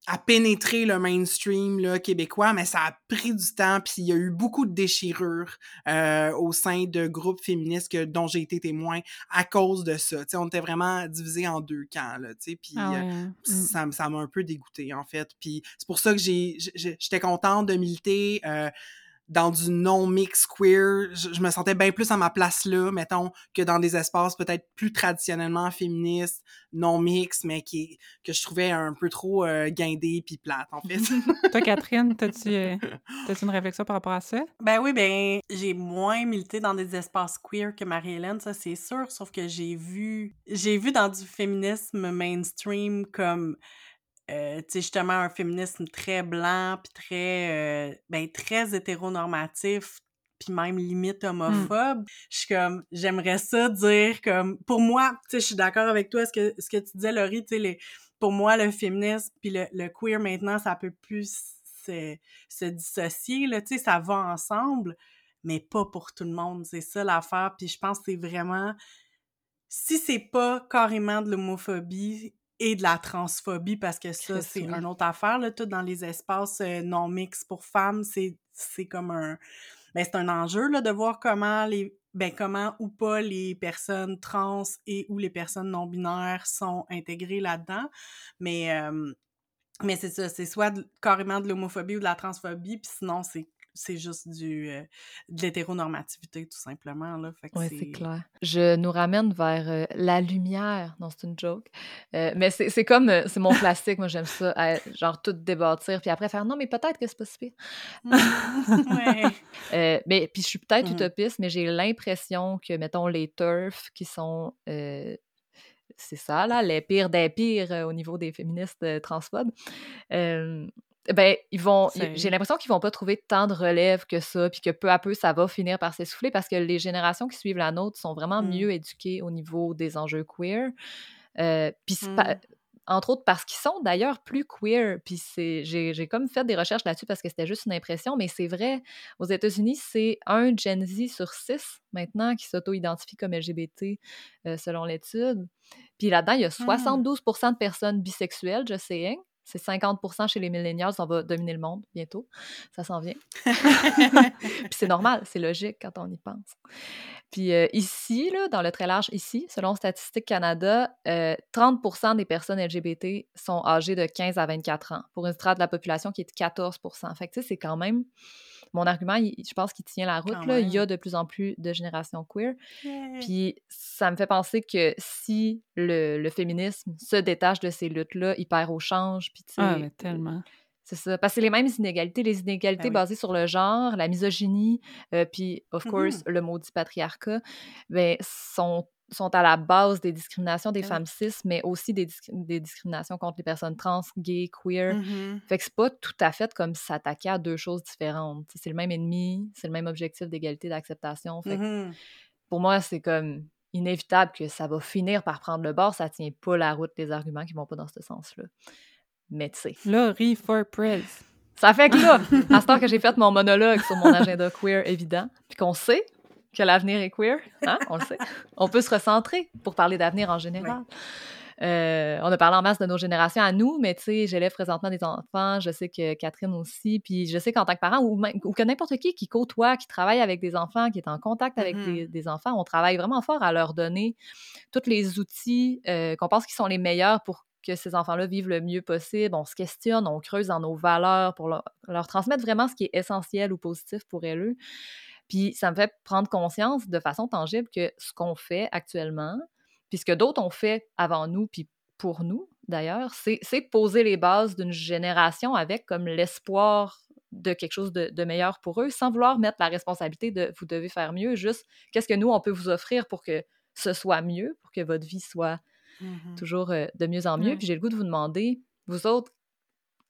à pénétrer le mainstream là, québécois, mais ça a pris du temps, puis il y a eu beaucoup de déchirures euh, au sein de groupes féministes que, dont j'ai été témoin à cause de ça. T'sais, on était vraiment divisés en deux camps, là, puis Ah ouais, ça, m'a un peu dégoûté en fait. Puis c'est pour ça que j'étais contente de militer euh, dans du non-mix queer. Je, je me sentais bien plus à ma place là, mettons, que dans des espaces peut-être plus traditionnellement féministes, non-mix, mais qui que je trouvais un peu trop euh, guindés puis plates en fait. Toi, Catherine, t'as-tu euh, t'as-tu une réflexion par rapport à ça? Ben oui, ben j'ai moins milité dans des espaces queer que Marie-Hélène, ça c'est sûr, sauf que j'ai vu j'ai vu dans du féminisme mainstream comme euh, tu sais justement un féminisme très blanc puis très euh, ben très hétéronormatif puis même limite homophobe. Je suis comme j'aimerais ça dire comme pour moi, tu sais je suis d'accord avec toi ce que ce que tu disais Laurie, tu sais les pour moi le féminisme puis le, le queer maintenant ça peut plus se, se dissocier là, tu sais ça va ensemble mais pas pour tout le monde, c'est ça l'affaire puis je pense que c'est vraiment si c'est pas carrément de l'homophobie et de la transphobie, parce que ça, c'est oui. une autre affaire, là, tout dans les espaces euh, non mix pour femmes, c'est c'est comme un... Ben, c'est un enjeu, là, de voir comment les... Ben, comment ou pas les personnes trans et ou les personnes non-binaires sont intégrées là-dedans. Mais, euh, mais c'est ça, c'est soit de- carrément de l'homophobie ou de la transphobie, puis sinon, c'est c'est juste du euh, de l'hétéronormativité, tout simplement. Là. Oui, c'est clair. Je nous ramène vers euh, la lumière. Non, c'est une joke. Euh, mais c'est comme, c'est mon classique, moi j'aime ça, genre tout débattir, puis après faire non, mais peut-être que c'est pas si pire. ouais. mais puis je suis peut-être mmh utopiste, mais j'ai l'impression que, mettons, les turfs qui sont c'est ça, là, les pires des pires au niveau des féministes transphobes ben ils vont j'ai l'impression qu'ils vont pas trouver tant de relève que ça puis que peu à peu ça va finir par s'essouffler parce que les générations qui suivent la nôtre sont vraiment mmh. mieux éduquées au niveau des enjeux queer euh, puis mmh. entre autres parce qu'ils sont d'ailleurs plus queer puis c'est j'ai comme fait des recherches là-dessus parce que c'était juste une impression mais c'est vrai aux États-Unis c'est un Gen Z sur six maintenant qui s'auto-identifie comme LGBT euh, selon l'étude puis là-dedans il y a 72 mmh. de personnes bisexuelles je sais c'est 50% chez les millennials, on va dominer le monde bientôt. Ça s'en vient. Puis c'est normal, c'est logique quand on y pense. Puis euh, ici, là, dans le très large, ici, selon Statistique Canada, 30% euh, des personnes LGBT sont âgées de 15 à 24 ans, pour une strate de la population qui est de 14% Fait que, tu sais, c'est quand même mon argument, je pense qu'il tient la route. Là. Il y a de plus en plus de générations queer. Puis ça me fait penser que si le, féminisme se détache de ces luttes-là, il perd au change. Puis, ah, mais tellement. C'est ça. Parce que c'est les mêmes inégalités, les inégalités ben basées sur le genre, la misogynie, euh, puis, of mmh course, le maudit patriarcat, ben, sont sont à la base des discriminations des femmes cis, mais aussi des, discriminations contre les personnes trans, gays, queer. Mmh fait que c'est pas tout à fait comme s'attaquer à deux choses différentes. C'est le même ennemi, c'est le même objectif d'égalité, d'acceptation. Fait mmh pour moi, c'est comme inévitable que ça va finir par prendre le bord. Ça tient pas la route des arguments qui vont pas dans ce sens-là. Mais tu sais. Laurie for Press. Ça fait que là, à ce temps que j'ai fait mon monologue sur mon agenda queer évident, puis qu'on sait que l'avenir est queer, hein? on le sait. On peut se recentrer pour parler d'avenir en général. Euh, on a parlé en masse de nos générations à nous, mais tu sais, j'élève présentement des enfants, je sais que Catherine aussi, puis je sais qu'en tant que parent, ou, que n'importe qui qui côtoie, qui travaille avec des enfants, qui est en contact avec mm-hmm. des, enfants, on travaille vraiment fort à leur donner tous les outils euh, qu'on pense qui sont les meilleurs pour que ces enfants-là vivent le mieux possible. On se questionne, on creuse dans nos valeurs pour leur, leur transmettre vraiment ce qui est essentiel ou positif pour eux. Puis ça me fait prendre conscience de façon tangible que ce qu'on fait actuellement, puis ce que d'autres ont fait avant nous, puis pour nous d'ailleurs, c'est poser les bases d'une génération avec comme l'espoir de quelque chose de, meilleur pour eux, sans vouloir mettre la responsabilité de vous devez faire mieux, juste qu'est-ce que nous, on peut vous offrir pour que ce soit mieux, pour que votre vie soit mmh toujours euh, de mieux en mieux. Puis j'ai le goût de vous demander, vous autres,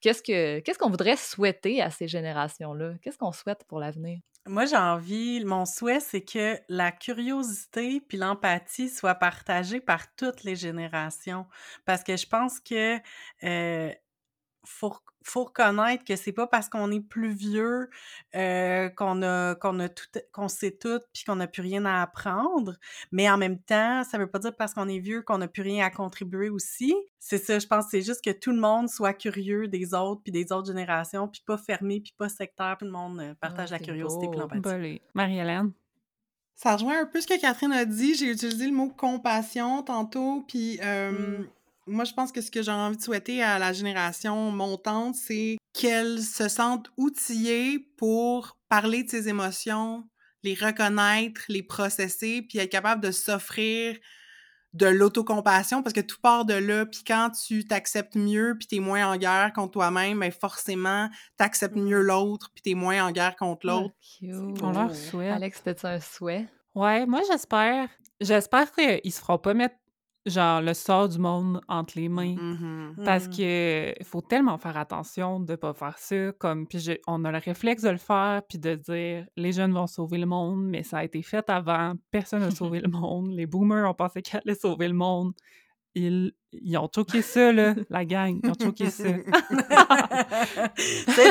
qu'est-ce que qu'est-ce qu'on voudrait souhaiter à ces générations-là? Qu'est-ce qu'on souhaite pour l'avenir? Moi, j'ai envie, mon souhait, c'est que la curiosité puis l'empathie soient partagées par toutes les générations. Parce que je pense que euh, faut, faut reconnaître que c'est pas parce qu'on est plus vieux euh, qu'on a qu'on a tout qu'on sait tout puis qu'on n'a plus rien à apprendre. Mais en même temps ça veut pas dire parce qu'on est vieux qu'on n'a plus rien à contribuer aussi. C'est ça je pense c'est juste que tout le monde soit curieux des autres puis des autres générations puis pas fermé puis pas sectaire tout le monde euh, partage la curiosité puis l'empathie. Marie-Hélène? Ça rejoint un peu ce que Catherine a dit. J'ai utilisé le mot compassion tantôt puis euh, mmh moi, je pense que ce que j'ai envie de souhaiter à la génération montante, c'est qu'elle se sente outillée pour parler de ses émotions, les reconnaître, les processer, puis être capable de s'offrir de l'autocompassion parce que tout part de là puis quand tu t'acceptes mieux puis t'es moins en guerre contre toi-même mais ben, forcément t'acceptes mieux l'autre puis t'es moins en guerre contre l'autre. on leur souhaite. Alex c'était un souhait? Ouais moi j'espère j'espère qu'ils se feront pas mettre genre le sort du monde entre les mains. Mmh Parce mmh. que faut tellement faire attention de pas faire ça. Comme, puis on a le réflexe de le faire, puis de dire les jeunes vont sauver le monde, mais ça a été fait avant, personne n'a sauvé le monde. Les boomers ont pensé qu'ils allaient sauver le monde ils, ils ont choqué ça, là, la gang. Ils ont choqué ça. c'est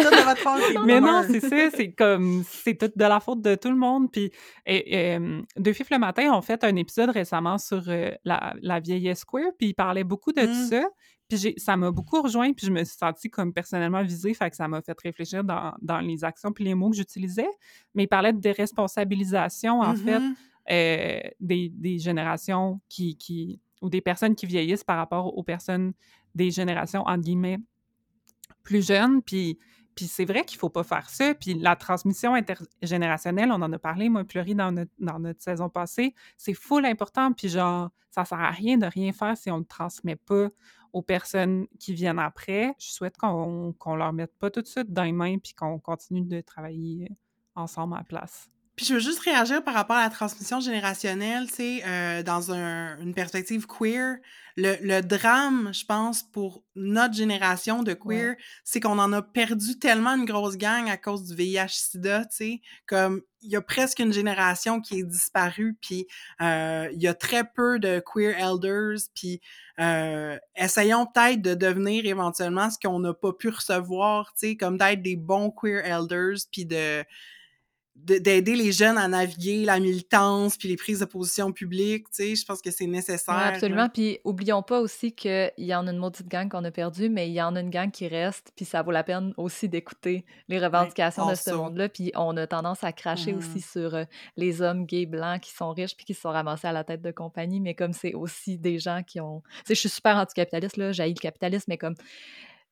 tout de votre faute. Mais non, c'est ça. C'est comme, c'est tout de la faute de tout le monde. Puis, et, Deux Fifs le matin ont fait un épisode récemment sur euh, la, la vieillesse queer, puis ils parlaient beaucoup de mmh. ça. Puis ça m'a beaucoup rejoint, puis je me suis sentie comme personnellement visée, fait que ça m'a fait réfléchir dans, dans, les actions puis les mots que j'utilisais. Mais ils parlaient de déresponsabilisation, en fait, mmh euh, des, des, générations qui, qui, ou des personnes qui vieillissent par rapport aux personnes des générations, entre guillemets, plus jeunes. Puis, Puis c'est vrai qu'il faut pas faire ça. Puis la transmission intergénérationnelle, on en a parlé, moi, Pleury, dans notre, dans notre saison passée, c'est full important. Puis genre, ça sert à rien de rien faire si on ne le transmet pas aux personnes qui viennent après. Je souhaite qu'on qu'on leur mette pas tout de suite dans les mains puis qu'on continue de travailler ensemble à la place. Puis je veux juste réagir par rapport à la transmission générationnelle, tu sais, euh, dans un, une perspective queer. Le, le, drame, je pense, pour notre génération de queer, c'est qu'on en a perdu tellement une grosse gang à cause du VIH-Sida, tu sais, comme il y a presque une génération qui est disparue, puis euh, il y a très peu de queer elders, puis euh, essayons peut-être de devenir éventuellement ce qu'on n'a pas pu recevoir, tu sais, comme d'être des bons queer elders, puis de d'aider les jeunes à naviguer la militance puis les prises de position publiques, tu sais, je pense que c'est nécessaire. absolument, puis oublions pas aussi qu'il y en a une maudite gang qu'on a perdue, mais il y en a une gang qui reste, puis ça vaut la peine aussi d'écouter les revendications de ce monde-là, puis on a tendance à cracher aussi mmh. sur euh, les hommes gays blancs qui sont riches puis qui se sont ramassés à la tête de compagnie, mais comme c'est aussi des gens qui ont... Tu sais, je suis super anticapitaliste, là, j'haïs le capitalisme, mais comme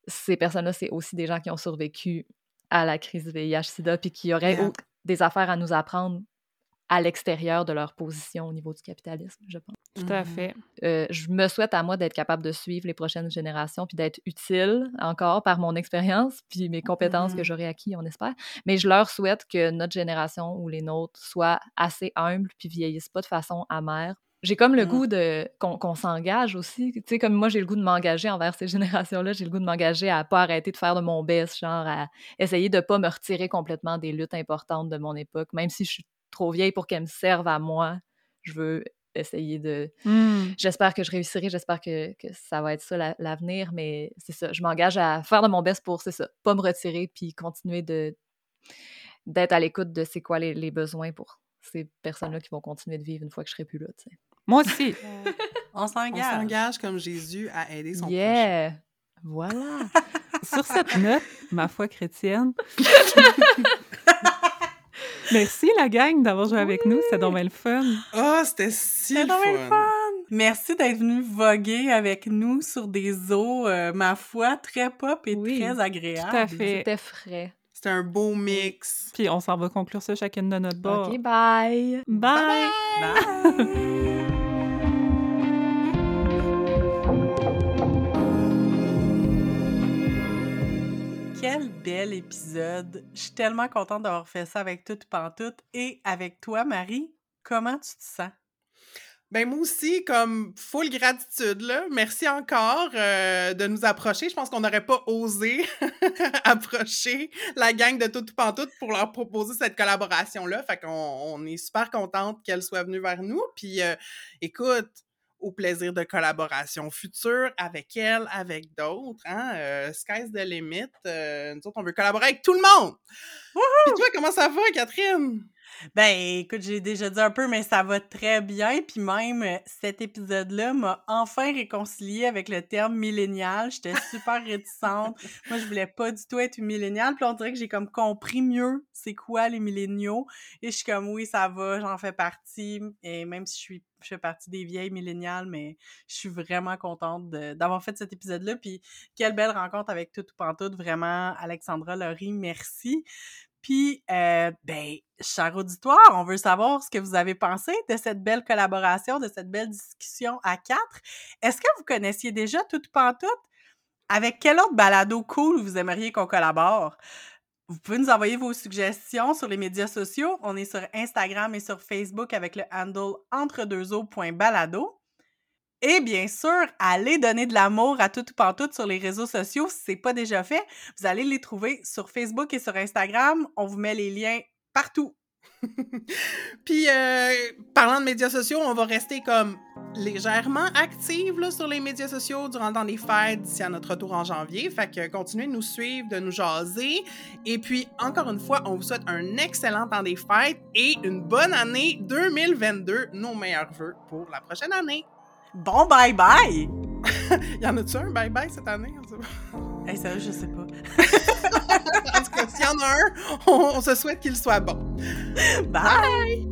ces personnes-là, c'est aussi des gens qui ont survécu à la crise du VIH-Sida, puis qui auraient des affaires à nous apprendre à l'extérieur de leur position au niveau du capitalisme, je pense. Tout à fait. Euh, je me souhaite à moi d'être capable de suivre les prochaines générations puis d'être utile encore par mon expérience puis mes compétences que mm-hmm. j'aurai acquis, on espère. Mais je leur souhaite que notre génération ou les nôtres soient assez humbles puis vieillissent pas de façon amère j'ai comme le mmh. goût de qu'on s'engage aussi. Tu sais, comme moi, j'ai le goût de m'engager envers ces générations-là. J'ai le goût de m'engager à pas arrêter de faire de mon best, genre à essayer de pas me retirer complètement des luttes importantes de mon époque. Même si je suis trop vieille pour qu'elles me servent à moi, je veux essayer de... Mmh. J'espère que je réussirai, j'espère que, que, ça va être ça l'avenir, mais c'est ça. Je m'engage à faire de mon best pour, c'est ça, pas me retirer puis continuer de d'être à l'écoute de c'est quoi les, les besoins pour ces personnes-là qui vont continuer de vivre une fois que je serai plus là, tu sais. Moi aussi. On s'engage. On s'engage comme Jésus à aider son yeah. Voilà. Sur cette note, ma foi chrétienne. Merci la gang d'avoir joué avec nous, c'était donc le fun. oh, c'était si le fun. Merci d'être venu voguer avec nous sur des eaux, euh, ma foi, très pop et très agréables. Tout à fait. C'était frais. C'était un beau mix. Puis on s'en va conclure ça chacune de notre bord. OK, bye. Bye. bye. bye. Quel bel épisode. Je suis tellement contente d'avoir fait ça avec toute Pantoute et avec toi, Marie. Comment tu te sens? Ben moi aussi, comme full gratitude, là. Merci encore euh, de nous approcher. Je pense qu'on n'aurait pas osé approcher la gang de Tout Pantoute pour leur proposer cette collaboration-là. Fait qu'on on est super contente qu'elle soit venue vers nous. Puis euh, écoute, au plaisir de collaboration future avec elle, avec d'autres. Hein? Euh, sky's the limit. Euh, nous autres, on veut collaborer avec tout le monde. Puis toi, comment ça va, Catherine? Ben, écoute, j'ai déjà dit un peu, mais ça va très bien. Puis même, euh, cet épisode-là m'a enfin réconcilié avec le terme millénial. J'étais super réticente. Moi, je voulais pas du tout être une milléniale. Puis on dirait que j'ai comme compris mieux c'est quoi les milléniaux. Et je suis comme, oui, ça va, j'en fais partie. Et même si je suis je fais partie des vieilles milléniales, mais je suis vraiment contente d'avoir fait cet épisode-là. Puis quelle belle rencontre avec tout ou pantoute. Vraiment, Alexandra Laurie, merci. Puis, euh, ben, cher auditoire, on veut savoir ce que vous avez pensé de cette belle collaboration, de cette belle discussion à quatre. Est-ce que vous connaissiez déjà Toute Pantoute? Avec quel autre balado cool vous aimeriez qu'on collabore? Vous pouvez nous envoyer vos suggestions sur les médias sociaux. On est sur Instagram et sur Facebook avec le handle entredeuxeaux.balado. Et bien sûr, allez donner de l'amour à tout ou pantoute sur les réseaux sociaux si ce n'est pas déjà fait. Vous allez les trouver sur Facebook et sur Instagram. On vous met les liens partout. Puis, euh, parlant de médias sociaux, on va rester comme légèrement active sur les médias sociaux durant le temps des fêtes d'ici à notre retour en janvier. Fait que continuez de nous suivre, de nous jaser. Et puis, encore une fois, on vous souhaite un excellent temps des fêtes et une bonne année 2022. Nos meilleurs voeux pour la prochaine année. Bon bye-bye! y en a-tu un bye-bye cette année? Hey, ça, je sais pas. en tout cas, s'il y en a un, on, se souhaite qu'il soit bon. bye.